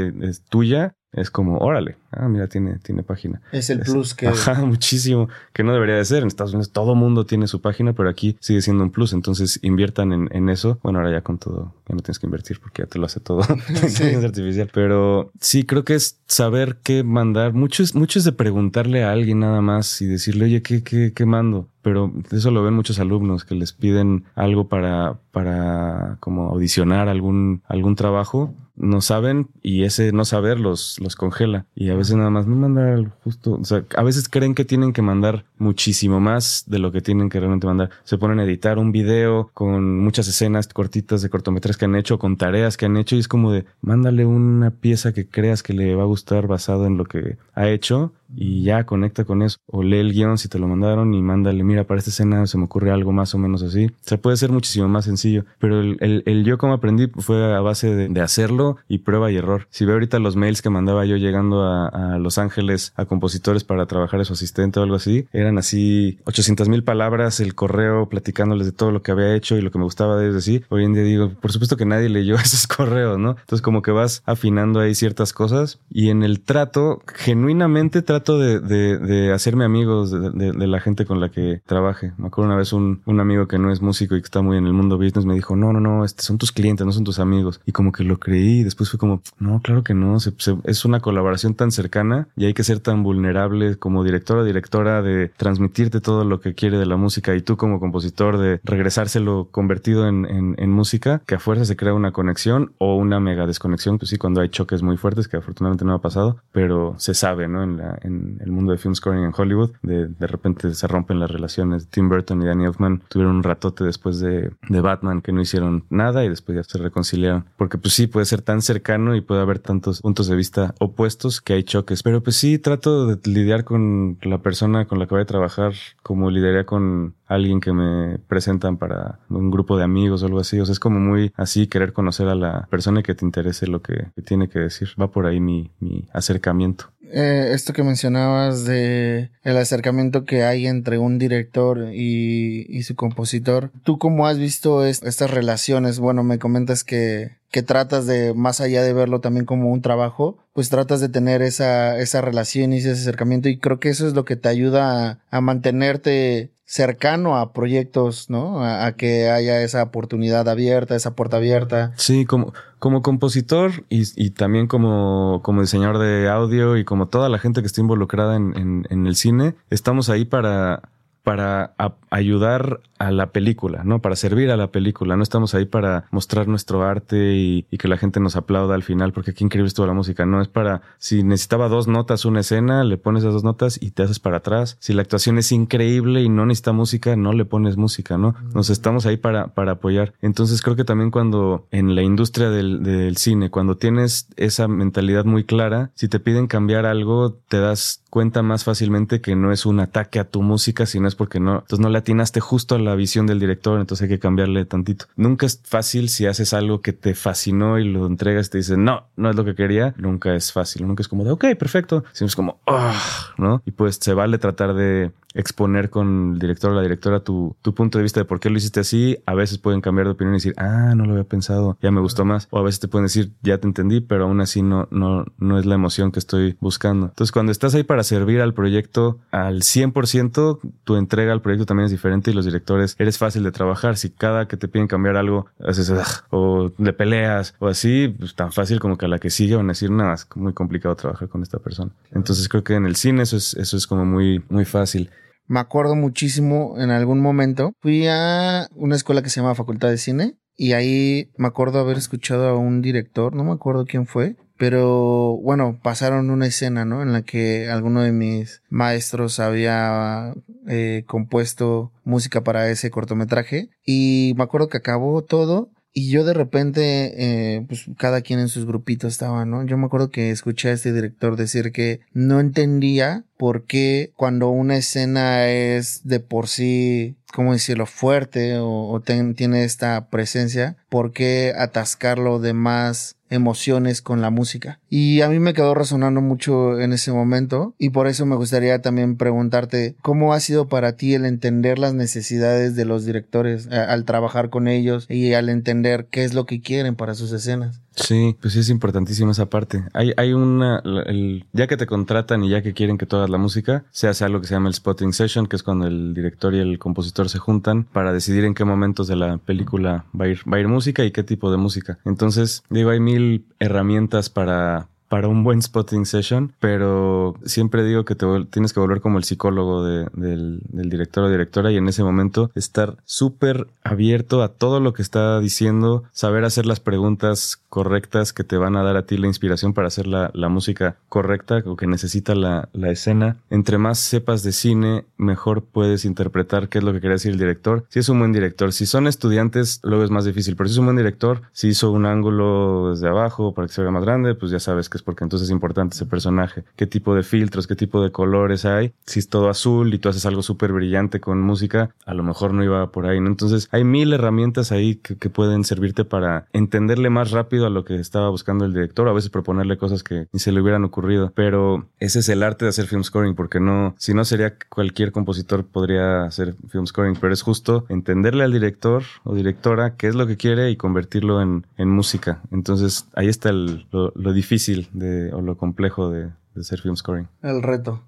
tuya, es como, órale, ah, mira, tiene, tiene página. Es el plus que... Ajá, muchísimo, que no debería de ser. En Estados Unidos todo mundo tiene su página, pero aquí sigue siendo un plus, entonces inviertan en, en eso. Bueno, ahora ya con todo, ya no tienes que invertir porque ya te lo hace todo. es artificial. Pero sí, creo que es saber qué mandar. Mucho es, mucho es de preguntarle a alguien nada más y decirle, oye, ¿qué, qué, qué mando? Pero eso lo ven muchos alumnos que les piden algo para, para como audicionar algún, algún trabajo no saben y ese no saber los, los congela. Y a veces nada más me manda justo, o sea, a veces creen que tienen que mandar muchísimo más de lo que tienen que realmente mandar. Se ponen a editar un video con muchas escenas cortitas de cortometrajes que han hecho, con tareas que han hecho y es como de, mándale una pieza que creas que le va a gustar basado en lo que ha hecho y ya conecta con eso. O lee el guion si te lo mandaron y mándale, mira, para esta escena se me ocurre algo más o menos así. O sea, puede ser muchísimo más sencillo, pero el, yo como aprendí fue a base de, hacerlo y prueba y error. Si ve ahorita los mails que mandaba yo llegando a, Los Ángeles a compositores para trabajar a su asistente o algo así, eran así 800 mil palabras el correo platicándoles de todo lo que había hecho y lo que me gustaba de ellos así. Hoy en día digo, por supuesto que nadie leyó esos correos, ¿no? Entonces como que vas afinando ahí ciertas cosas y en el trato, genuinamente trato de, de, hacerme amigos de, de, la gente con la que trabaje. Me acuerdo una vez un, un amigo que no es músico y que está muy en el mundo business me dijo, no, no, no, este son tus clientes, no son tus amigos. Y como que lo creí y después fue como, no, claro que no, es una colaboración tan cercana y hay que ser tan vulnerable como directora directora de transmitirte todo lo que quiere de la música y tú como compositor de regresárselo convertido en, en, música, que a fuerza se crea una conexión o una mega desconexión, pues sí, cuando hay choques muy fuertes, que afortunadamente no ha pasado, pero se sabe, ¿no? En, la, en el mundo de film scoring en Hollywood, de, de repente se rompen las relaciones. Tim Burton y Danny Elfman tuvieron un ratote después de, de Batman que no hicieron nada y después ya se reconciliaron. Porque pues sí, puede ser tan cercano y puede haber tantos puntos de vista opuestos que hay choques. Pero pues sí, trato de lidiar con la persona con la que voy a trabajar como lidiaría con alguien que me presentan para un grupo de amigos o algo así. O sea, es como muy así querer conocer a la persona que te interese lo que, tiene que decir. Va por ahí mi, mi acercamiento. Eh, esto que mencionabas de el acercamiento que hay entre un director y, y su compositor. ¿Tú cómo has visto estas relaciones? Bueno, me comentas que, que tratas de, más allá de verlo también como un trabajo, pues tratas de tener esa, esa relación y ese acercamiento y creo que eso es lo que te ayuda a, a mantenerte cercano a proyectos, ¿no? A, que haya esa oportunidad abierta, esa puerta abierta. Sí, como, como compositor y, y también como, como diseñador de audio y como toda la gente que está involucrada en, en, en el cine, estamos ahí para para ayudar a la película, ¿no? Para servir a la película. No estamos ahí para mostrar nuestro arte y, que la gente nos aplauda al final, porque qué increíble estuvo la música. No es para, si necesitaba dos notas una escena, le pones esas dos notas y te haces para atrás. Si la actuación es increíble y no necesita música, no le pones música, ¿no? Nos estamos ahí para, para apoyar. Entonces creo que también cuando en la industria del, del cine, cuando tienes esa mentalidad muy clara, si te piden cambiar algo, te das cuenta más fácilmente que no es un ataque a tu música, sino es porque no, entonces no le atinaste justo a la visión del director, entonces hay que cambiarle tantito. Nunca es fácil si haces algo que te fascinó y lo entregas y te dicen, no, no es lo que quería, nunca es fácil, nunca es como de, ok, perfecto, sino es como, ah, ¿no? Y pues se vale tratar de exponer con el director o la directora tu, tu punto de vista de por qué lo hiciste así. A veces pueden cambiar de opinión y decir, ah, no lo había pensado, ya me gustó más. O a veces te pueden decir, ya te entendí, pero aún así no, no, no es la emoción que estoy buscando. Entonces, cuando estás ahí para servir al proyecto al 100%, tu entrega al proyecto también es diferente y los directores eres fácil de trabajar. Si cada que te piden cambiar algo haces o le peleas o así, pues tan fácil como que a la que sigue van a decir, nada, es muy complicado trabajar con esta persona. Entonces, creo que en el cine eso es, eso es como muy, muy fácil me acuerdo muchísimo en algún momento. Fui a una escuela que se llama Facultad de Cine y ahí me acuerdo haber escuchado a un director, no me acuerdo quién fue, pero bueno, pasaron una escena, ¿no? En la que alguno de mis maestros había eh, compuesto música para ese cortometraje y me acuerdo que acabó todo y yo de repente, eh, pues cada quien en sus grupitos estaba, ¿no? Yo me acuerdo que escuché a este director decir que no entendía por qué cuando una escena es de por sí, ¿cómo decirlo?, fuerte o, tiene esta presencia, ¿por qué atascarlo de más emociones con la música? Y a mí me quedó resonando mucho en ese momento y por eso me gustaría también preguntarte cómo ha sido para ti el entender las necesidades de los directores eh, al trabajar con ellos y al entender qué es lo que quieren para sus escenas. Sí, pues sí es importantísima esa parte. Hay, hay una, ya que te contratan y ya que quieren que tú hagas la música, se hace algo que se llama el spotting session, que es cuando el director y el compositor se juntan para decidir en qué momentos de la película va a ir, va a ir música y qué tipo de música. Entonces, digo, hay mil herramientas para, para un buen spotting session, pero siempre digo que te tienes que volver como el psicólogo del, director o directora y en ese momento estar súper abierto a todo lo que está diciendo, saber hacer las preguntas correctas que te van a dar a ti la inspiración para hacer la, música correcta o que necesita la, la, escena. Entre más sepas de cine, mejor puedes interpretar qué es lo que quería decir el director. Si es un buen director, si son estudiantes, luego es más difícil, pero si es un buen director, si hizo un ángulo desde abajo para que se vea más grande, pues ya sabes que porque entonces es importante ese personaje. ¿Qué tipo de filtros, qué tipo de colores hay? Si es todo azul y tú haces algo súper brillante con música, a lo mejor no iba por ahí. Entonces hay mil herramientas ahí que, pueden servirte para entenderle más rápido a lo que estaba buscando el director, a veces proponerle cosas que ni se le hubieran ocurrido. Pero ese es el arte de hacer film scoring, porque no, si no sería cualquier compositor podría hacer film scoring, pero es justo entenderle al director o directora qué es lo que quiere y convertirlo en, música. Entonces ahí está lo difícil de, o lo complejo de, de hacer film scoring. El reto.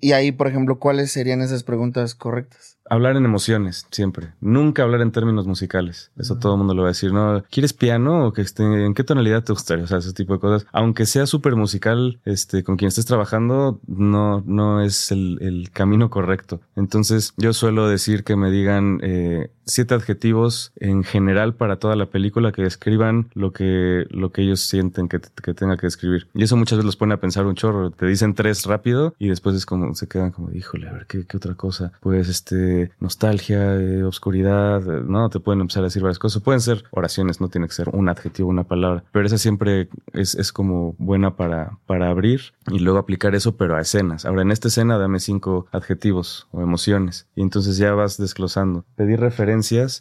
Y ahí, por ejemplo, ¿cuáles serían esas preguntas correctas? hablar en emociones, siempre. Nunca hablar en términos musicales. Eso todo el mundo lo va a decir. ¿No? ¿Quieres piano o que esté, en qué tonalidad te gustaría? O sea, ese tipo de cosas. Aunque sea súper musical, este, con quien estés trabajando, no, no es el, el, camino correcto. Entonces, yo suelo decir que me digan eh, siete adjetivos en general para toda la película que describan lo que, lo que ellos sienten que, que tenga que escribir. Y eso muchas veces los pone a pensar un chorro. Te dicen tres rápido y después es como, se quedan como, híjole, a ver, ¿qué, qué otra cosa? Pues, este, nostalgia, de obscuridad, ¿no? Te pueden empezar a decir varias cosas. Pueden ser oraciones, no tiene que ser un adjetivo, una palabra, pero esa siempre es, es como buena para, para abrir y luego aplicar eso, pero a escenas. Ahora, en esta escena dame cinco adjetivos o emociones y entonces ya vas desglosando. Pedir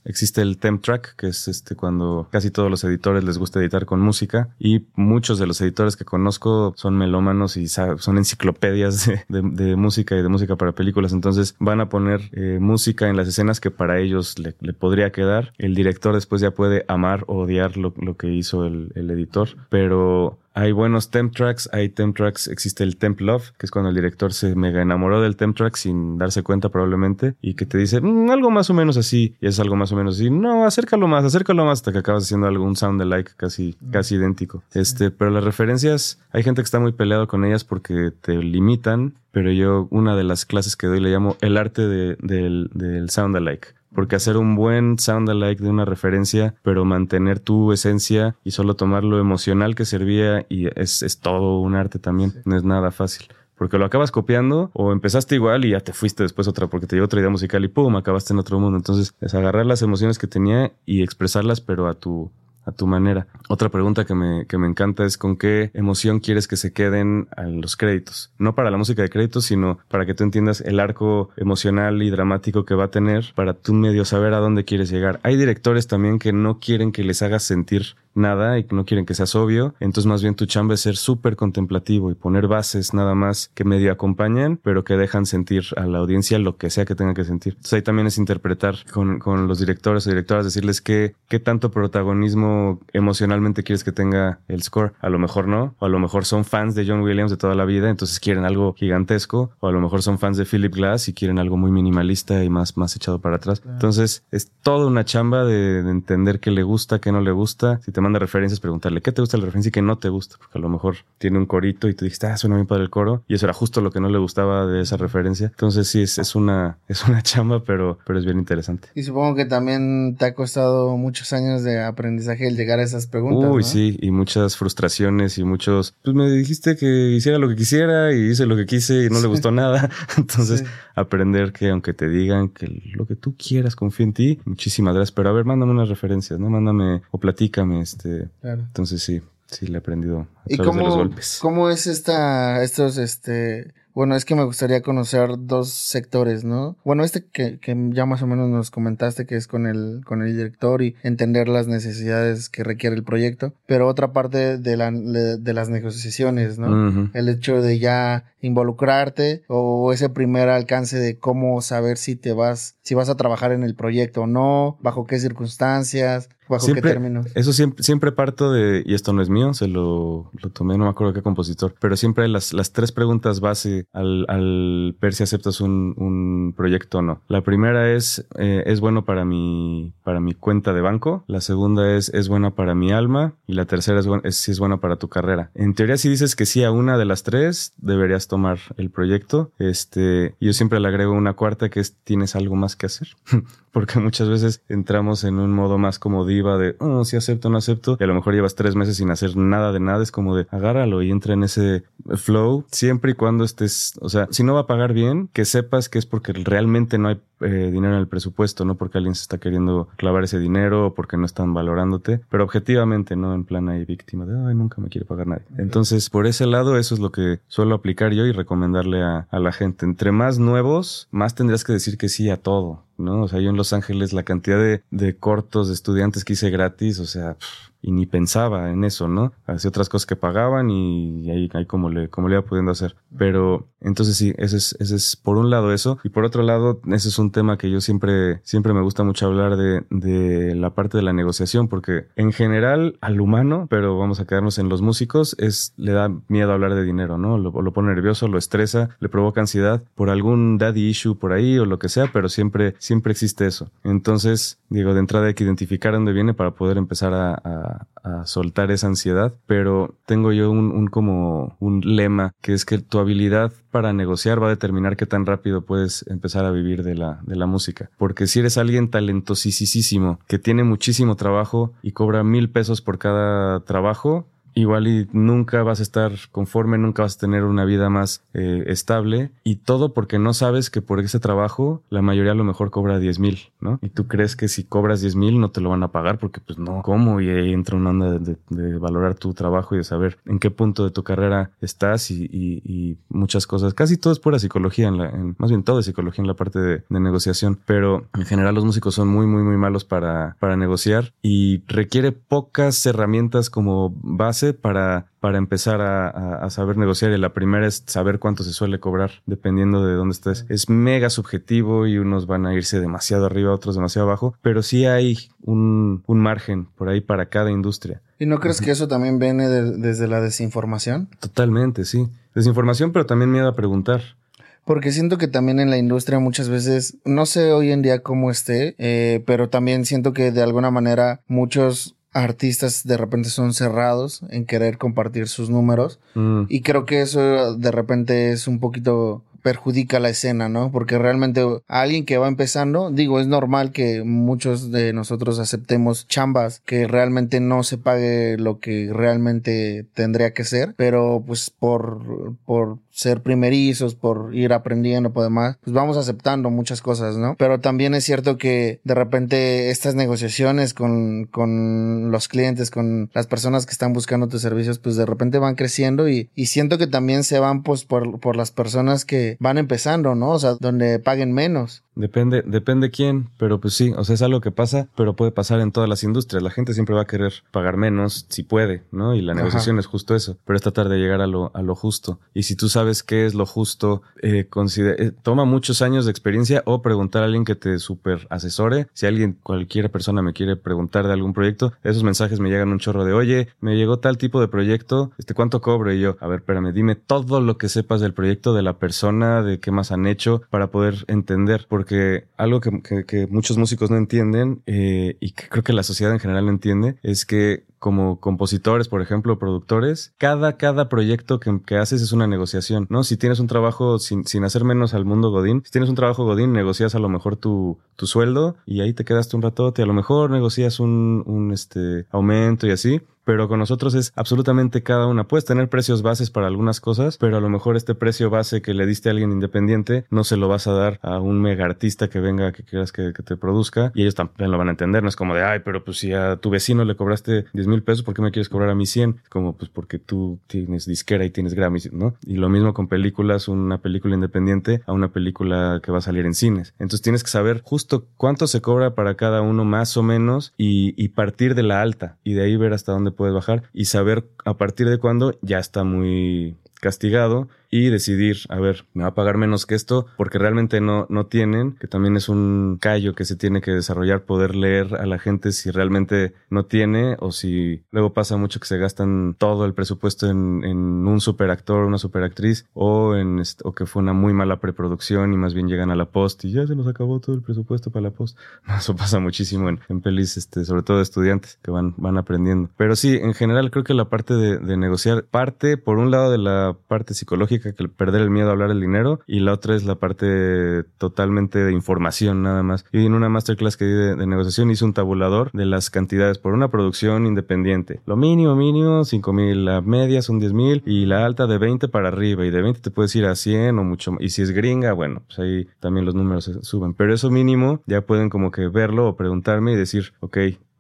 existe el temp track, que es este cuando casi todos los editores les gusta editar con música y muchos de los editores que conozco son melómanos y son enciclopedias de, música y de música para películas, entonces van a poner eh, música en las escenas que para ellos le, podría quedar. El director después ya puede amar o odiar lo, que hizo el editor, pero hay buenos temp tracks, hay temp tracks, existe el temp love, que es cuando el director se mega enamoró del temp track sin darse cuenta probablemente y que te dice mm, algo más o menos así y es algo más o menos así, no, acércalo más, acércalo más hasta que acabas haciendo algún sound alike casi, mm. casi idéntico. Este, pero las referencias, hay gente que está muy peleado con ellas porque te limitan, pero yo una de las clases que doy le llamo el arte de, del, del sound alike porque hacer un buen sound alike de una referencia, pero mantener tu esencia y solo tomar lo emocional que servía y es, es todo un arte también, no es nada fácil. Porque lo acabas copiando o empezaste igual y ya te fuiste después otra porque te dio otra idea musical y pum, acabaste en otro mundo. Entonces es agarrar las emociones que tenía y expresarlas pero a tu, a tu manera. Otra pregunta que me, que me encanta es con qué emoción quieres que se queden los créditos. No para la música de créditos, sino para que tú entiendas el arco emocional y dramático que va a tener para tú medio saber a dónde quieres llegar. Hay directores también que no quieren que les hagas sentir nada y no quieren que seas obvio. Entonces más bien tu chamba es ser súper contemplativo y poner bases nada más que medio acompañan, pero que dejan sentir a la audiencia lo que sea que tenga que sentir. Entonces ahí también es interpretar con, con los directores o directoras, decirles qué, qué tanto protagonismo emocionalmente quieres que tenga el score. A lo mejor no, o a lo mejor son fans de John Williams de toda la vida, entonces quieren algo gigantesco, o a lo mejor son fans de Philip Glass y quieren algo muy minimalista y más, más echado para atrás. Entonces es toda una chamba de, de entender qué le gusta, qué no le gusta. Si te manda referencias, preguntarle qué te gusta la referencia y qué no te gusta, porque a lo mejor tiene un corito y tú dijiste, ah, suena bien para el coro, y eso era justo lo que no le gustaba de esa referencia. Entonces sí, es, es una, es una chamba, pero, pero es bien interesante. Y supongo que también te ha costado muchos años de aprendizaje el llegar a esas preguntas. Uy, sí, y muchas frustraciones y muchos, pues me dijiste que hiciera lo que quisiera y hice lo que quise y no le gustó nada. Entonces, aprender que aunque te digan que lo que tú quieras, confía en ti, muchísimas gracias, pero a ver, mándame unas referencias, ¿no? Mándame o platícame, este. Entonces sí, sí le he aprendido a ¿Y cómo, de los golpes. ¿Cómo es esta, estos, este, bueno, es que me gustaría conocer dos sectores, ¿no? Bueno, este que, que, ya más o menos nos comentaste que es con el, con el director y entender las necesidades que requiere el proyecto, pero otra parte de, la, de las negociaciones, ¿no? El hecho de ya involucrarte o ese primer alcance de cómo saber si te vas, si vas a trabajar en el proyecto o no, bajo qué circunstancias, bajo siempre, qué términos. Eso siempre, siempre parto de, y esto no es mío, se lo, lo tomé, no me acuerdo qué compositor, pero siempre las, las tres preguntas base al, al ver si aceptas un, un proyecto o no. La primera es, eh, ¿es bueno para mi, para mi cuenta de banco? La segunda es, ¿es buena para mi alma? Y la tercera es, es si es buena para tu carrera. En teoría, si dices que sí a una de las tres, deberías tomar el proyecto. Este, yo siempre le agrego una cuarta que es, ¿tienes algo más que hacer? Porque muchas veces entramos en un modo más como diva de, oh, si acepto no acepto. Y a lo mejor llevas tres meses sin hacer nada de nada. Es como de, agárralo y entra en ese flow siempre y cuando estés, o sea, si no va a pagar bien, que sepas que es porque realmente no hay eh, dinero en el presupuesto, no porque alguien se está queriendo clavar ese dinero o porque no están valorándote, pero objetivamente, no en plan ahí víctima de, ay, nunca me quiere pagar nadie. Entonces, por ese lado, eso es lo que suelo aplicar yo y recomendarle a, a la gente. Entre más nuevos, más tendrías que decir que sí a todo. ¿No? O sea, yo en Los Ángeles la cantidad de, de cortos de estudiantes que hice gratis, o sea, y ni pensaba en eso, ¿no? Hacía otras cosas que pagaban y, ahí, ahí como le, como le iba pudiendo hacer. Pero entonces sí, ese es, ese es por un lado eso. Y por otro lado, ese es un tema que yo siempre, siempre me gusta mucho hablar de, de la parte de la negociación, porque en general al humano, pero vamos a quedarnos en los músicos, es, le da miedo hablar de dinero, ¿no? Lo, lo pone nervioso, lo estresa, le provoca ansiedad por algún daddy issue por ahí o lo que sea, pero siempre, siempre existe eso. Entonces, digo, de entrada hay que identificar dónde viene para poder empezar a, a, soltar esa ansiedad, pero tengo yo un, un, como un lema que es que tu habilidad para negociar va a determinar qué tan rápido puedes empezar a vivir de la, de la música. Porque si eres alguien talentosísimo, que tiene muchísimo trabajo y cobra mil pesos por cada trabajo, igual y nunca vas a estar conforme, nunca vas a tener una vida más eh, estable y todo porque no sabes que por ese trabajo la mayoría a lo mejor cobra 10 mil, ¿no? Y tú crees que si cobras 10 mil no te lo van a pagar porque pues no, ¿cómo? Y ahí entra una onda de, valorar tu trabajo y de saber en qué punto de tu carrera estás y, y, muchas cosas. Casi todo es pura psicología, en la, en, más bien todo es psicología en la parte de, de, negociación, pero en general los músicos son muy, muy, muy malos para, para negociar y requiere pocas herramientas como base para, para empezar a, saber negociar. Y la primera es saber cuánto se suele cobrar dependiendo de dónde estés. Es mega subjetivo y unos van a irse demasiado arriba, otros demasiado abajo, pero sí hay un, margen por ahí para cada industria. ¿Y no crees que eso también viene desde la desinformación? Totalmente, sí. Desinformación, pero también miedo a preguntar. Porque siento que también en la industria muchas veces, no sé hoy en día cómo esté, eh, pero también siento que de alguna manera muchos artistas de repente son cerrados en querer compartir sus números mm. y creo que eso de repente es un poquito perjudica la escena, ¿no? Porque realmente a alguien que va empezando, digo, es normal que muchos de nosotros aceptemos chambas que realmente no se pague lo que realmente tendría que ser, pero pues por, por ser primerizos, por ir aprendiendo, por demás, pues vamos aceptando muchas cosas, ¿no? Pero también es cierto que de repente estas negociaciones con, con los clientes, con las personas que están buscando tus servicios, pues de repente van creciendo y, y siento que también se van pues por, por las personas que van empezando, ¿no? O sea, donde paguen menos. Depende, depende quién, pero pues sí, o sea, es algo que pasa, pero puede pasar en todas las industrias. La gente siempre va a querer pagar menos si puede, ¿no? Y la negociación es justo eso, pero es tratar de llegar a lo, a lo justo. Y si tú sabes qué es lo justo, eh, eh, toma muchos años de experiencia o preguntar a alguien que te super asesore. Si alguien, cualquier persona me quiere preguntar de algún proyecto, esos mensajes me llegan un chorro de, oye, me llegó tal tipo de proyecto, este, ¿cuánto cobro? Y yo, a ver, espérame, dime todo lo que sepas del proyecto, de la persona, de qué más han hecho, para poder entender porque algo que, muchos músicos no entienden eh, y que creo que la sociedad en general no entiende es que como compositores, por ejemplo, productores, cada, cada proyecto que, haces es una negociación, ¿no? Si tienes un trabajo sin, sin hacer menos al mundo Godín, si tienes un trabajo Godín, negocias a lo mejor tu, tu sueldo y ahí te quedaste un ratote, a lo mejor negocias un, un este, aumento y así, pero con nosotros es absolutamente cada una. Puedes tener precios bases para algunas cosas, pero a lo mejor este precio base que le diste a alguien independiente no se lo vas a dar a un mega artista que venga, que quieras que, te produzca y ellos también lo van a entender. No es como de, ay, pero pues si a tu vecino le cobraste 10 mil pesos, ¿por qué me quieres cobrar a mí 100? Como pues porque tú tienes disquera y tienes Grammys, ¿no? Y lo mismo con películas, una película independiente a una película que va a salir en cines. Entonces tienes que saber justo cuánto se cobra para cada uno más o menos y, y partir de la alta y de ahí ver hasta dónde puedes bajar y saber a partir de cuándo ya está muy castigado y decidir, a ver, me va a pagar menos que esto porque realmente no, no tienen, que también es un callo que se tiene que desarrollar, poder leer a la gente si realmente no tiene o si luego pasa mucho que se gastan todo el presupuesto en, en un superactor, una superactriz o, en, o que fue una muy mala preproducción y más bien llegan a la post y ya se nos acabó todo el presupuesto para la post. Eso pasa muchísimo en, en pelis, este, sobre todo de estudiantes que van, van aprendiendo. Pero sí, en general creo que la parte de, de negociar parte por un lado de la parte psicológica que perder el miedo a hablar del dinero y la otra es la parte totalmente de información nada más. Y en una masterclass que di de, negociación hice un tabulador de las cantidades por una producción independiente. Lo mínimo, mínimo, 5 mil, la media son 10 mil y la alta de 20 para arriba y de 20 te puedes ir a 100 o mucho más. Y si es gringa, bueno, pues ahí también los números suben. Pero eso mínimo ya pueden como que verlo o preguntarme y decir, ok,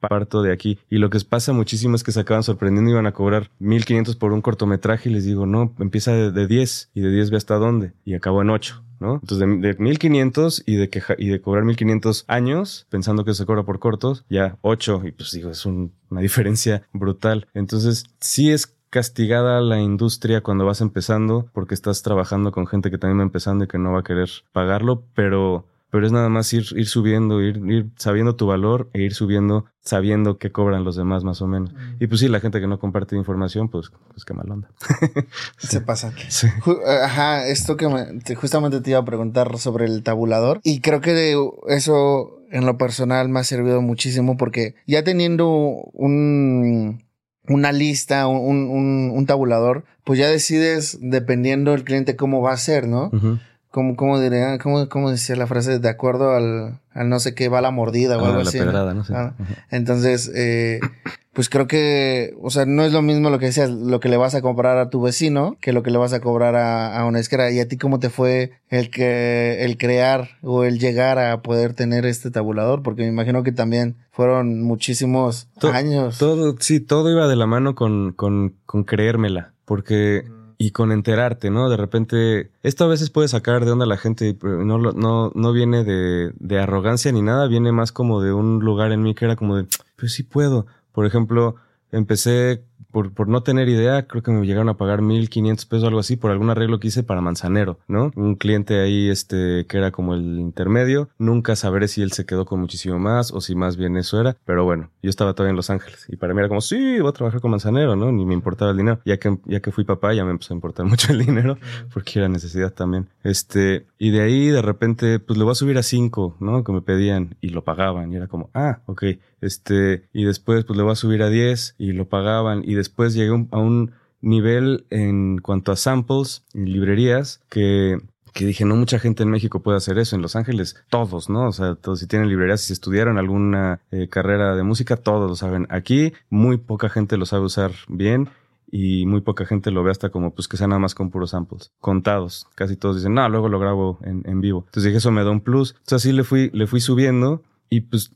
parto de aquí. Y lo que pasa muchísimo es que se acaban sorprendiendo y van a cobrar 1500 por un cortometraje y les digo, no, empieza de, 10 y de 10 ve hasta dónde y acabo en 8. ¿no? Entonces, de, 1500 y de, que, y de cobrar 1500 años, pensando que se cobra por cortos, ya 8. Y pues digo, es una diferencia brutal. Entonces, sí es castigada la industria cuando vas empezando porque estás trabajando con gente que también va empezando y que no va a querer pagarlo, pero pero es nada más ir, ir subiendo, ir, ir sabiendo tu valor e ir subiendo sabiendo qué cobran los demás más o menos. Y pues sí, la gente que no comparte información, pues, pues qué mal onda. Se pasa. Ajá, esto que justamente te iba a preguntar sobre el tabulador. Y creo que eso en lo personal me ha servido muchísimo porque ya teniendo un una lista, un, un, un, tabulador, pues ya decides, dependiendo del cliente, cómo va a ser, ¿no? ¿Cómo, cómo diría, cómo, cómo decía la frase? De acuerdo al, al no sé qué va la mordida o ah, algo así. ¿no? sé. Ah, entonces, eh, pues creo que, o sea, no es lo mismo lo que decías, lo que le vas a comprar a tu vecino que lo que le vas a cobrar a, a una esquera. ¿Y a ti cómo te fue el que, el crear o el llegar a poder tener este tabulador? Porque me imagino que también fueron muchísimos años. Todo, sí, todo iba de la mano con, con, con creérmela. Porque y con enterarte, ¿no? De repente, esto a veces puede sacar de onda la gente, pero no, no, no viene de, de arrogancia ni nada, viene más como de un lugar en mí que era como de, pues sí puedo. Por ejemplo, empecé por, por no tener idea, creo que me llegaron a pagar 1500 pesos o algo así por algún arreglo que hice para Manzanero, ¿no? Un cliente ahí, este, que era como el intermedio. Nunca sabré si él se quedó con muchísimo más o si más bien eso era. Pero bueno, yo estaba todavía en Los Ángeles y para mí era como, sí, voy a trabajar con Manzanero, ¿no? Ni me importaba el dinero. Ya que, ya que fui papá, ya me empezó a importar mucho el dinero porque era necesidad también. Este, y de ahí de repente, pues le voy a subir a 5, ¿no? Que me pedían y lo pagaban y era como, ah, ok. Este, y después pues le voy a subir a 10 y lo pagaban y después llegué a un nivel en cuanto a samples y librerías que que dije, no mucha gente en México puede hacer eso. En Los Ángeles, todos, ¿no? O sea, todos, si tienen librerías, si estudiaron alguna eh, carrera de música, todos lo saben. Aquí, muy poca gente lo sabe usar bien y muy poca gente lo ve hasta como, pues, que sea nada más con puros samples. Contados. Casi todos dicen, no, luego lo grabo en, en vivo. Entonces dije, eso me da un plus. Entonces así le fui, le fui subiendo y pues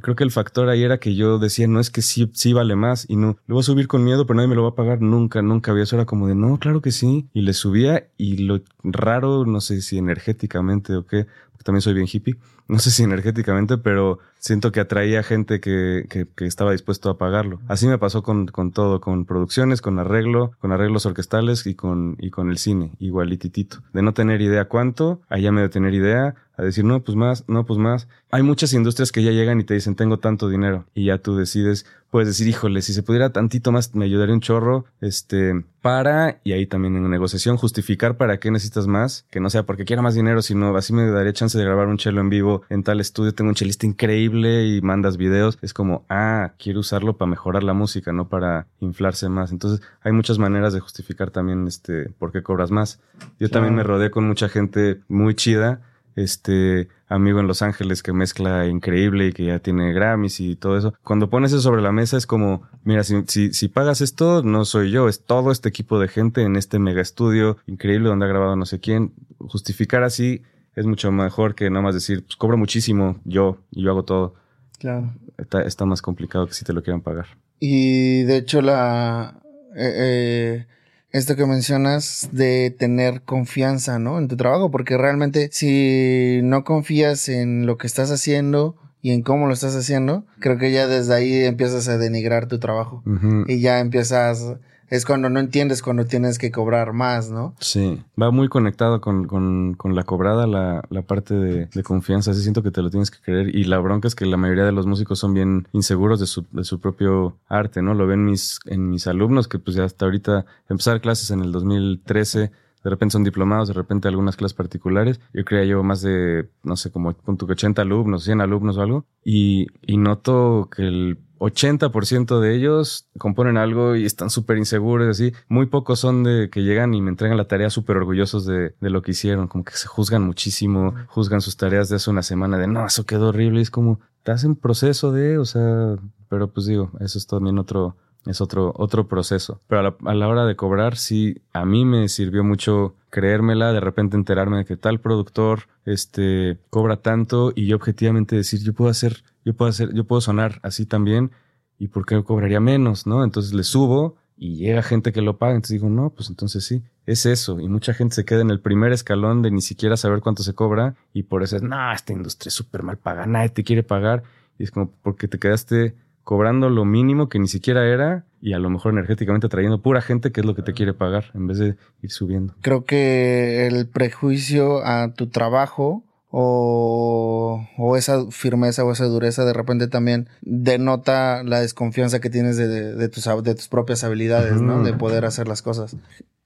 creo que el factor ahí era que yo decía, no es que sí, sí vale más y no, lo voy a subir con miedo, pero nadie me lo va a pagar nunca, nunca había. Eso era como de, no, claro que sí. Y le subía y lo raro, no sé si energéticamente o qué, también soy bien hippie, no sé si energéticamente, pero siento que atraía gente que, que, que, estaba dispuesto a pagarlo. Así me pasó con, con todo, con producciones, con arreglo, con arreglos orquestales y con, y con el cine, igualititito. De no tener idea cuánto, allá me de tener idea, a decir, no, pues más, no, pues más. Hay muchas industrias que ya llegan y te dicen, tengo tanto dinero. Y ya tú decides, puedes decir, híjole, si se pudiera tantito más, me ayudaría un chorro, este, para, y ahí también en negociación, justificar para qué necesitas más, que no sea porque quiera más dinero, sino así me daría chance de grabar un chelo en vivo en tal estudio, tengo un chelista increíble y mandas videos, es como, ah, quiero usarlo para mejorar la música, no para inflarse más. Entonces, hay muchas maneras de justificar también, este, por qué cobras más. Yo también me rodeé con mucha gente muy chida, este amigo en Los Ángeles que mezcla increíble y que ya tiene Grammys y todo eso. Cuando pones eso sobre la mesa es como, mira, si, si, si pagas esto, no soy yo, es todo este equipo de gente en este mega estudio increíble donde ha grabado no sé quién. Justificar así es mucho mejor que nada más decir, pues cobro muchísimo yo y yo hago todo. Claro. Está, está más complicado que si te lo quieran pagar. Y de hecho la... Eh, eh esto que mencionas de tener confianza, ¿no? En tu trabajo, porque realmente si no confías en lo que estás haciendo y en cómo lo estás haciendo, creo que ya desde ahí empiezas a denigrar tu trabajo y ya empiezas es cuando no entiendes cuando tienes que cobrar más, ¿no? Sí, va muy conectado con, con, con la cobrada, la, la parte de, de, confianza. Sí siento que te lo tienes que creer. Y la bronca es que la mayoría de los músicos son bien inseguros de su, de su propio arte, ¿no? Lo ven mis, en mis alumnos que pues ya hasta ahorita empezar clases en el 2013 de repente son diplomados, de repente algunas clases particulares. Yo creo que llevo más de, no sé, como punto 80 alumnos, 100 alumnos o algo. Y, y noto que el 80% de ellos componen algo y están súper inseguros, así. Muy pocos son de que llegan y me entregan la tarea súper orgullosos de, de, lo que hicieron. Como que se juzgan muchísimo, juzgan sus tareas de hace una semana de no, eso quedó horrible. Y es como, te hacen proceso de, o sea, pero pues digo, eso es también otro, es otro, otro proceso. Pero a la, hora de cobrar, sí, a mí me sirvió mucho creérmela, de repente enterarme de que tal productor este, cobra tanto y yo objetivamente decir, yo puedo hacer, yo puedo hacer, yo puedo sonar así también y por qué cobraría menos, ¿no? Entonces le subo y llega gente que lo paga, entonces digo, no, pues entonces sí, es eso. Y mucha gente se queda en el primer escalón de ni siquiera saber cuánto se cobra y por eso es, no, esta industria es súper mal paga, nadie te quiere pagar. Y es como porque te quedaste cobrando lo mínimo que ni siquiera era y a lo mejor energéticamente atrayendo pura gente que es lo que te quiere pagar en vez de ir subiendo. Creo que el prejuicio a tu trabajo o, o esa firmeza o esa dureza de repente también denota la desconfianza que tienes de, de, tus, de tus propias habilidades, ¿no? De poder hacer las cosas.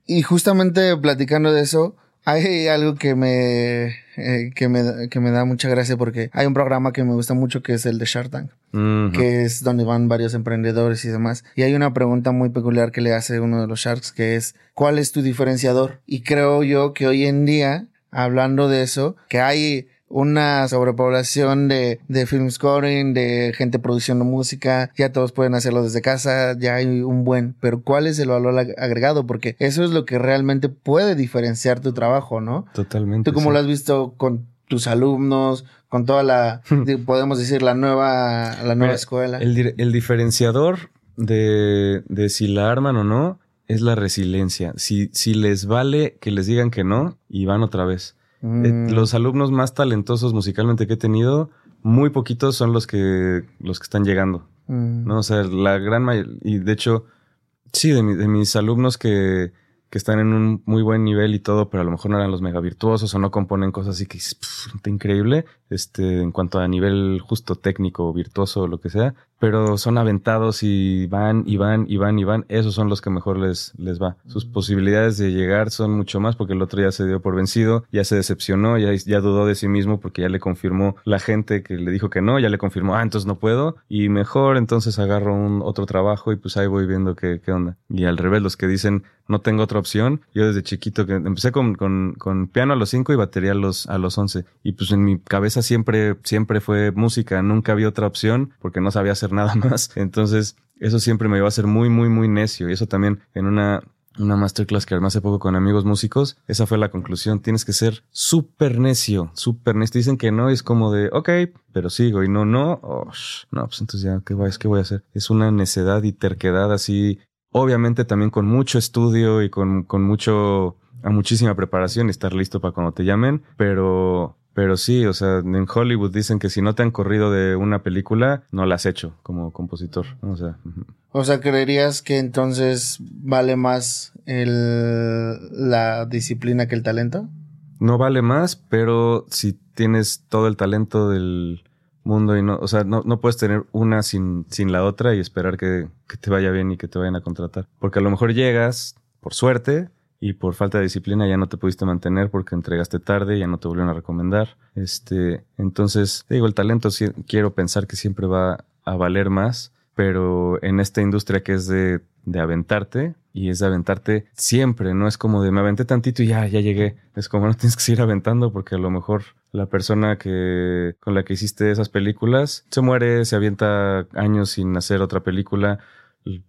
Y justamente platicando de eso, hay algo que me, eh, que me, que me da mucha gracia porque hay un programa que me gusta mucho que es el de Shark Tank, que es donde van varios emprendedores y demás. Y hay una pregunta muy peculiar que le hace uno de los Sharks que es, ¿cuál es tu diferenciador? Y creo yo que hoy en día, hablando de eso, que hay una sobrepoblación de, de film scoring, de gente produciendo música, ya todos pueden hacerlo desde casa, ya hay un buen, pero ¿cuál es el valor agregado? Porque eso es lo que realmente puede diferenciar tu trabajo, ¿no? Totalmente. Tú como lo has visto con tus alumnos, con toda la, podemos decir, la nueva, la nueva escuela. El, el diferenciador de, de si la arman o no es la resiliencia. Si, si les vale que les digan que no y van otra vez. Eh, mm. los alumnos más talentosos musicalmente que he tenido, muy poquitos son los que, los que están llegando. Mm. ¿no? O sea, la gran mayoría, y de hecho, sí, de, de mis alumnos que, que están en un muy buen nivel y todo, pero a lo mejor no eran los mega virtuosos o no componen cosas así que es increíble, este, en cuanto a nivel justo técnico, virtuoso o lo que sea, pero son aventados y van y van y van y van, esos son los que mejor les, les va. Sus posibilidades de llegar son mucho más porque el otro ya se dio por vencido, ya se decepcionó, ya, ya dudó de sí mismo porque ya le confirmó la gente que le dijo que no, ya le confirmó, ah, entonces no puedo y mejor entonces agarro un otro trabajo y pues ahí voy viendo qué, qué onda. Y al revés, los que dicen no tengo otra opción, yo desde chiquito que empecé con, con, con piano a los 5 y batería a los, a los 11 y pues en mi cabeza siempre, siempre fue música, nunca había otra opción porque no sabía hacer nada más. Entonces, eso siempre me iba a ser muy, muy, muy necio. Y eso también en una, una masterclass que armé hace poco con amigos músicos, esa fue la conclusión. Tienes que ser súper necio, súper necio. Dicen que no, es como de, ok, pero sigo y no, no, no, pues entonces ya, ¿qué ¿qué voy a hacer? Es una necedad y terquedad así, obviamente también con mucho estudio y con, con mucho, muchísima preparación y estar listo para cuando te llamen, pero pero sí, o sea, en Hollywood dicen que si no te han corrido de una película, no la has hecho como compositor. O sea, o sea ¿creerías que entonces vale más el, la disciplina que el talento? No vale más, pero si tienes todo el talento del mundo y no, o sea, no, no puedes tener una sin, sin la otra y esperar que, que te vaya bien y que te vayan a contratar. Porque a lo mejor llegas, por suerte, y por falta de disciplina ya no te pudiste mantener porque entregaste tarde, ya no te volvieron a recomendar. Este, entonces, digo, el talento quiero pensar que siempre va a valer más, pero en esta industria que es de, de aventarte y es de aventarte siempre, no es como de me aventé tantito y ya, ya llegué. Es como no tienes que seguir aventando porque a lo mejor la persona que con la que hiciste esas películas se muere, se avienta años sin hacer otra película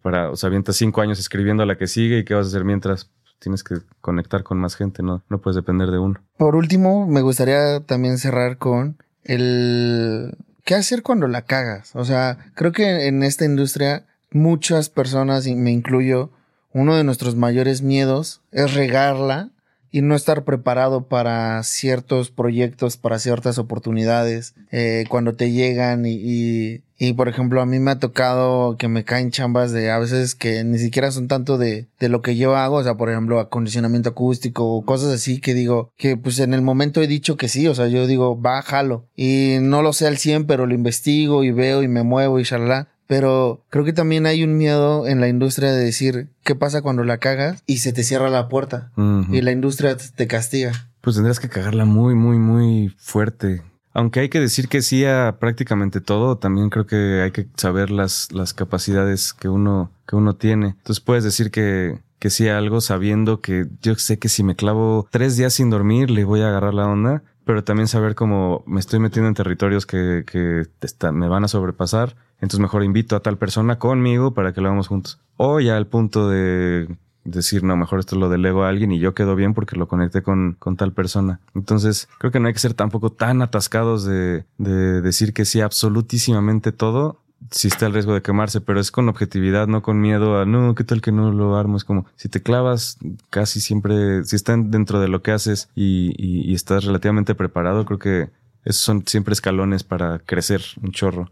para, o sea, avienta cinco años escribiendo a la que sigue y qué vas a hacer mientras tienes que conectar con más gente, no, no puedes depender de uno. Por último, me gustaría también cerrar con el qué hacer cuando la cagas. O sea, creo que en esta industria muchas personas, y me incluyo, uno de nuestros mayores miedos es regarla y no estar preparado para ciertos proyectos, para ciertas oportunidades, eh, cuando te llegan y, y, y, por ejemplo, a mí me ha tocado que me caen chambas de a veces que ni siquiera son tanto de, de lo que yo hago, o sea, por ejemplo, acondicionamiento acústico o cosas así que digo que pues en el momento he dicho que sí, o sea, yo digo, va, jalo y no lo sé al 100, pero lo investigo y veo y me muevo y shalala. Pero creo que también hay un miedo en la industria de decir qué pasa cuando la cagas y se te cierra la puerta y la industria te castiga. Pues tendrás que cagarla muy, muy, muy fuerte. Aunque hay que decir que sí a prácticamente todo, también creo que hay que saber las, las capacidades que uno, que uno tiene. Entonces puedes decir que, que sí a algo sabiendo que yo sé que si me clavo tres días sin dormir le voy a agarrar la onda, pero también saber cómo me estoy metiendo en territorios que, que me van a sobrepasar entonces mejor invito a tal persona conmigo para que lo hagamos juntos. O ya al punto de decir, no, mejor esto lo delego a alguien y yo quedo bien porque lo conecté con, con tal persona. Entonces, creo que no hay que ser tampoco tan atascados de, de decir que sí absolutísimamente todo si está el riesgo de quemarse, pero es con objetividad, no con miedo a, no, ¿qué tal que no lo armo? Es como, si te clavas casi siempre, si están dentro de lo que haces y, y, estás relativamente preparado, creo que esos son siempre escalones para crecer un chorro.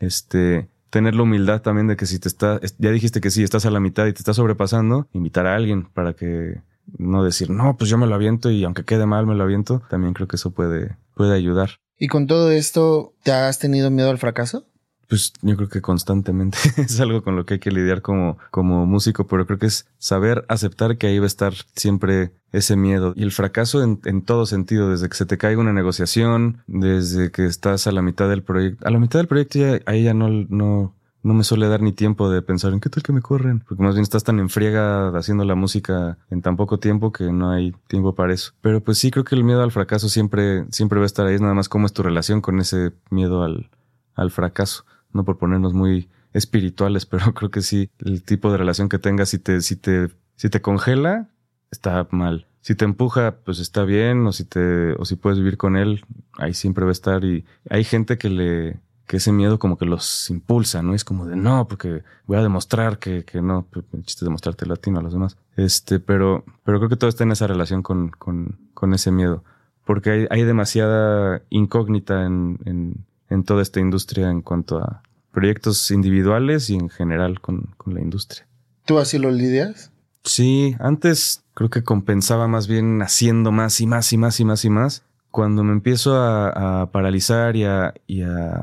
Este, tener la humildad también de que si te está, ya dijiste que sí, estás a la mitad y te estás sobrepasando, invitar a alguien para que no decir, no, pues yo me lo aviento y aunque quede mal me lo aviento, también creo que eso puede, puede ayudar. Y con todo esto, ¿te has tenido miedo al fracaso? Pues yo creo que constantemente es algo con lo que hay que lidiar como, como músico, pero creo que es saber aceptar que ahí va a estar siempre ese miedo y el fracaso en, en todo sentido, desde que se te caiga una negociación, desde que estás a la mitad del proyecto. A la mitad del proyecto ya, ahí ya no, no, no me suele dar ni tiempo de pensar en qué tal que me corren, porque más bien estás tan en haciendo la música en tan poco tiempo que no hay tiempo para eso. Pero pues sí creo que el miedo al fracaso siempre, siempre va a estar ahí, es nada más cómo es tu relación con ese miedo al, al fracaso no por ponernos muy espirituales, pero creo que sí, el tipo de relación que tengas, si te, si te, si te congela, está mal. Si te empuja, pues está bien, o si te, o si puedes vivir con él, ahí siempre va a estar. Y hay gente que le, que ese miedo como que los impulsa, ¿no? Es como de no, porque voy a demostrar que, que no, el chiste es demostrarte latino a los demás. Este, pero, pero creo que todo está en esa relación con, con, con ese miedo. Porque hay, hay demasiada incógnita en, en toda esta industria en cuanto a proyectos individuales y en general con, la industria. ¿Tú así lo lidias? Sí, antes creo que compensaba más bien haciendo más y más y más y más y más. Cuando me empiezo a, paralizar y, a,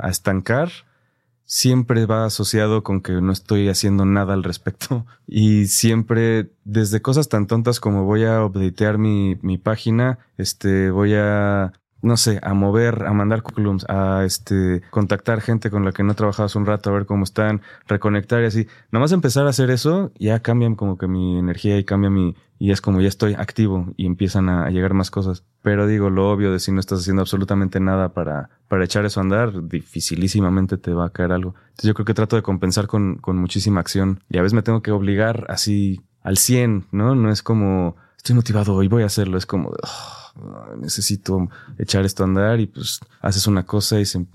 estancar, siempre va asociado con que no estoy haciendo nada al respecto. Y siempre, desde cosas tan tontas como voy a updatear mi, mi página, este, voy a no sé, a mover, a mandar currículums, a este, contactar gente con la que no hace un rato, a ver cómo están, reconectar y así. Nada más empezar a hacer eso, ya cambian como que mi energía y cambia mi, y es como ya estoy activo y empiezan a, llegar más cosas. Pero digo, lo obvio de si no estás haciendo absolutamente nada para, para echar eso a andar, dificilísimamente te va a caer algo. Entonces yo creo que trato de compensar con, con muchísima acción y a veces me tengo que obligar así al 100, ¿no? No es como, estoy motivado y voy a hacerlo, es como, necesito echar esto a andar y pues haces una cosa y, se,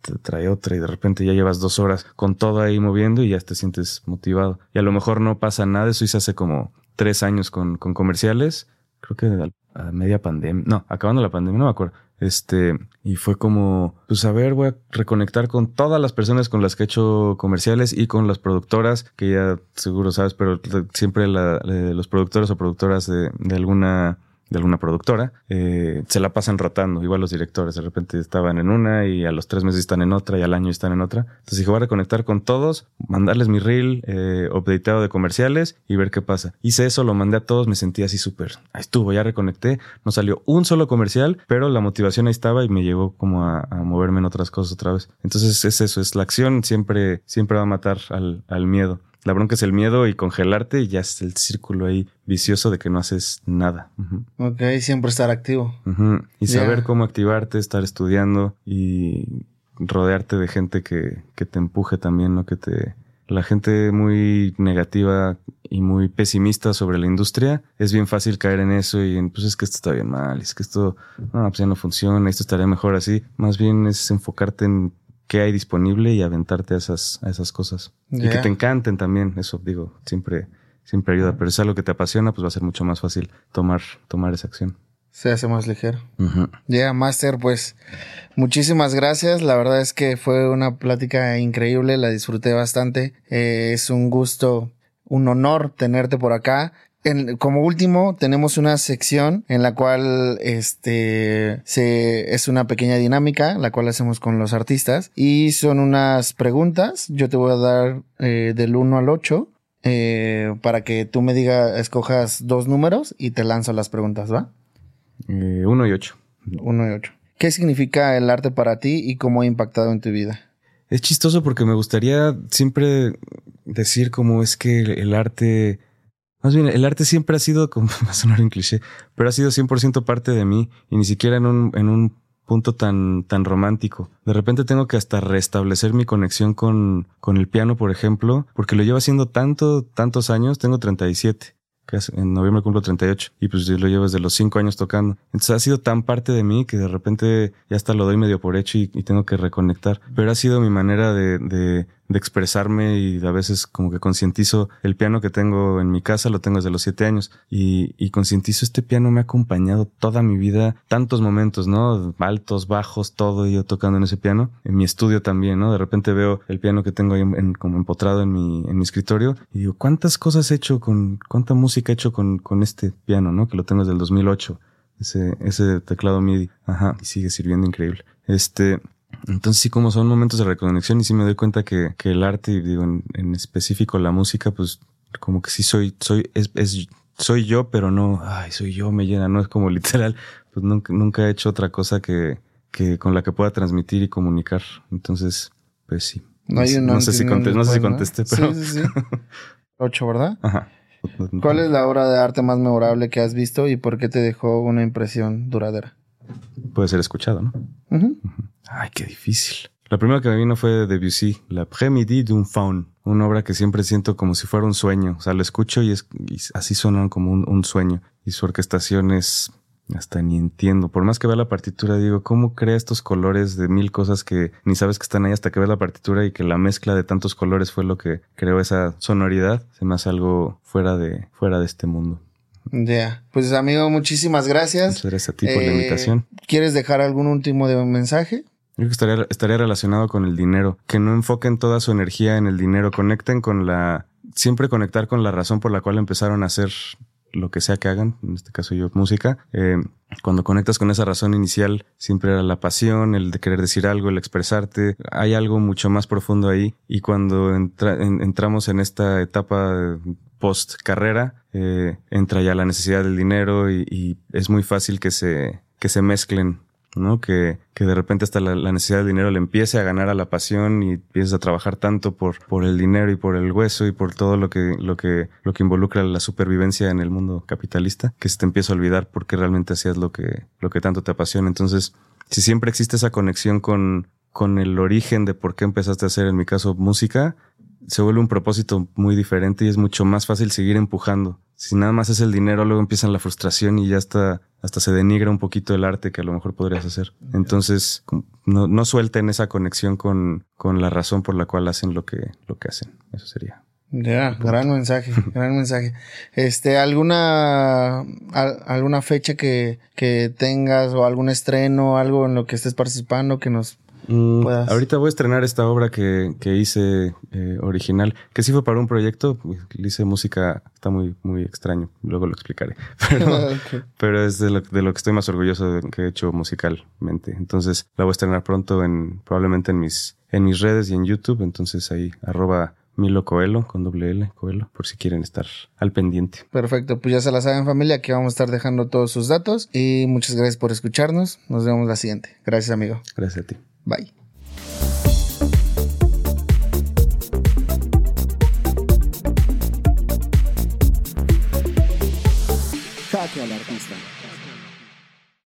te trae otra y de repente ya llevas dos horas con todo ahí moviendo y ya te sientes motivado. Y a lo mejor no pasa nada, eso hice hace como tres años con, con comerciales, creo que a media pandemia, no, acabando la pandemia, no me acuerdo. Este, y fue como, pues a ver, voy a reconectar con todas las personas con las que he hecho comerciales y con las productoras, que ya seguro sabes, pero siempre la, los productores o productoras de alguna de alguna productora, eh, se la pasan rotando, igual los directores, de repente estaban en una y a los tres meses están en otra y al año están en otra. Entonces dije, voy a reconectar con todos, mandarles mi reel eh, updateado de comerciales y ver qué pasa. Hice eso, lo mandé a todos, me sentí así súper, ahí estuvo, ya reconecté, no salió un solo comercial, pero la motivación ahí estaba y me llegó como a, moverme en otras cosas otra vez. Entonces es eso, es la acción siempre, siempre va a matar al miedo. La bronca es el miedo y congelarte y ya es el círculo ahí vicioso de que no haces nada. Ok, siempre estar activo. Y saber cómo activarte, estar estudiando y rodearte de gente que, que te empuje también, ¿no? Que te... La gente muy negativa y muy pesimista sobre la industria, es bien fácil caer en eso y en, pues es que esto está bien mal, es que esto, no, pues ya no funciona, esto estaría mejor así. Más bien es enfocarte en qué hay disponible y aventarte a esas, a esas cosas. Y que te encanten también, eso digo, siempre, siempre ayuda. Pero si es algo que te apasiona, pues va a ser mucho más fácil tomar, tomar esa acción. Se hace más ligero. Ya, Master, pues muchísimas gracias. La verdad es que fue una plática increíble, la disfruté bastante. Eh, es un gusto, un honor tenerte por acá como último, tenemos una sección en la cual este se, es una pequeña dinámica, la cual hacemos con los artistas. Y son unas preguntas. Yo te voy a dar eh, del 1 al 8 eh, para que tú me digas, escojas dos números y te lanzo las preguntas, ¿va? 1 eh, y 8. 1 y 8. ¿Qué significa el arte para ti y cómo ha impactado en tu vida? Es chistoso porque me gustaría siempre decir cómo es que el arte más bien, el arte siempre ha sido, como va a sonar en cliché, pero ha sido 100% parte de mí y ni siquiera en un, en un punto tan, tan romántico. De repente tengo que hasta restablecer mi conexión con, con el piano, por ejemplo, porque lo llevo haciendo tanto, tantos años, tengo 37 en noviembre cumplo 38 y pues yo lo llevo desde los 5 años tocando. Entonces ha sido tan parte de mí que de repente ya hasta lo doy medio por hecho y, tengo que reconectar. Pero ha sido mi manera de, de, de expresarme y a veces como que concientizo el piano que tengo en mi casa, lo tengo desde los 7 años y, y concientizo este piano me ha acompañado toda mi vida, tantos momentos, ¿no? Altos, bajos, todo yo tocando en ese piano. En mi estudio también, ¿no? De repente veo el piano que tengo ahí en, como empotrado en mi, en mi escritorio y digo, ¿cuántas cosas he hecho con, cuánta música he hecho con, con este piano, ¿no? Que lo tengo desde el 2008. Ese, ese teclado MIDI. Ajá. Y sigue sirviendo increíble. Este, entonces sí, como son momentos de reconexión y sí me doy cuenta que, que el arte, y digo, en, específico la música, pues como que sí soy, soy, es, es, soy yo, pero no, ay, soy yo, me llena, no es como literal, pues nunca, nunca he hecho otra cosa que, que con la que pueda transmitir y comunicar. Entonces, pues sí. No, hay no, sé si contesté, no sé si contesté, pero. Sí, sí, sí. Ocho, ¿verdad? Ajá. ¿Cuál es la obra de arte más memorable que has visto y por qué te dejó una impresión duradera? Puede ser escuchado, ¿no? Ay, qué difícil. La primera que me vino fue de Debussy, La Prémidi d'un Faun, una obra que siempre siento como si fuera un sueño. O sea, lo escucho y, es, así suenan como un, sueño. Y su orquestación es hasta ni entiendo. Por más que vea la partitura, digo, ¿cómo crea estos colores de mil cosas que ni sabes que están ahí hasta que ves la partitura y que la mezcla de tantos colores fue lo que creó esa sonoridad? Se me hace algo fuera de, fuera de este mundo. Ya, pues amigo, muchísimas gracias. Muchas gracias a ti por la eh, invitación. ¿Quieres dejar algún último de mensaje? Yo creo que estaría, estaría relacionado con el dinero, que no enfoquen toda su energía en el dinero, conecten con la, siempre conectar con la razón por la cual empezaron a hacer lo que sea que hagan, en este caso yo música, eh, cuando conectas con esa razón inicial, siempre era la pasión, el de querer decir algo, el expresarte, hay algo mucho más profundo ahí y cuando entramos en esta etapa post carrera, eh, entra ya la necesidad del dinero y, y es muy fácil que se, que se mezclen ¿no? Que, que de repente hasta la, necesidad del dinero le empiece a ganar a la pasión y empieces a trabajar tanto por, por el dinero y por el hueso y por todo lo que, lo que, lo que involucra la supervivencia en el mundo capitalista, que se te empieza a olvidar porque realmente hacías lo que, lo que tanto te apasiona. Entonces, si siempre existe esa conexión con, con el origen de por qué empezaste a hacer, en mi caso, música, se vuelve un propósito muy diferente y es mucho más fácil seguir empujando. Si nada más es el dinero, luego empieza la frustración y ya está, hasta se denigra un poquito el arte que a lo mejor podrías hacer. Entonces, no, no suelten esa conexión con, con la razón por la cual hacen lo que, lo que hacen. Eso sería. Ya, gran mensaje, gran mensaje. Este, alguna, alguna fecha que, que tengas o algún estreno, algo en lo que estés participando que nos Mm, ahorita voy a estrenar esta obra que, que hice eh, original, que sí fue para un proyecto, le hice música, está muy, muy extraño, luego lo explicaré, pero, es de lo, de lo, que estoy más orgulloso de que he hecho musicalmente. Entonces la voy a estrenar pronto en, probablemente en mis, en mis redes y en YouTube, entonces ahí arroba Milo Coelho con doble L, Coelho, por si quieren estar al pendiente. Perfecto, pues ya se la saben familia, aquí vamos a estar dejando todos sus datos y muchas gracias por escucharnos. Nos vemos la siguiente. Gracias amigo. Gracias a ti. Bye. Jaque a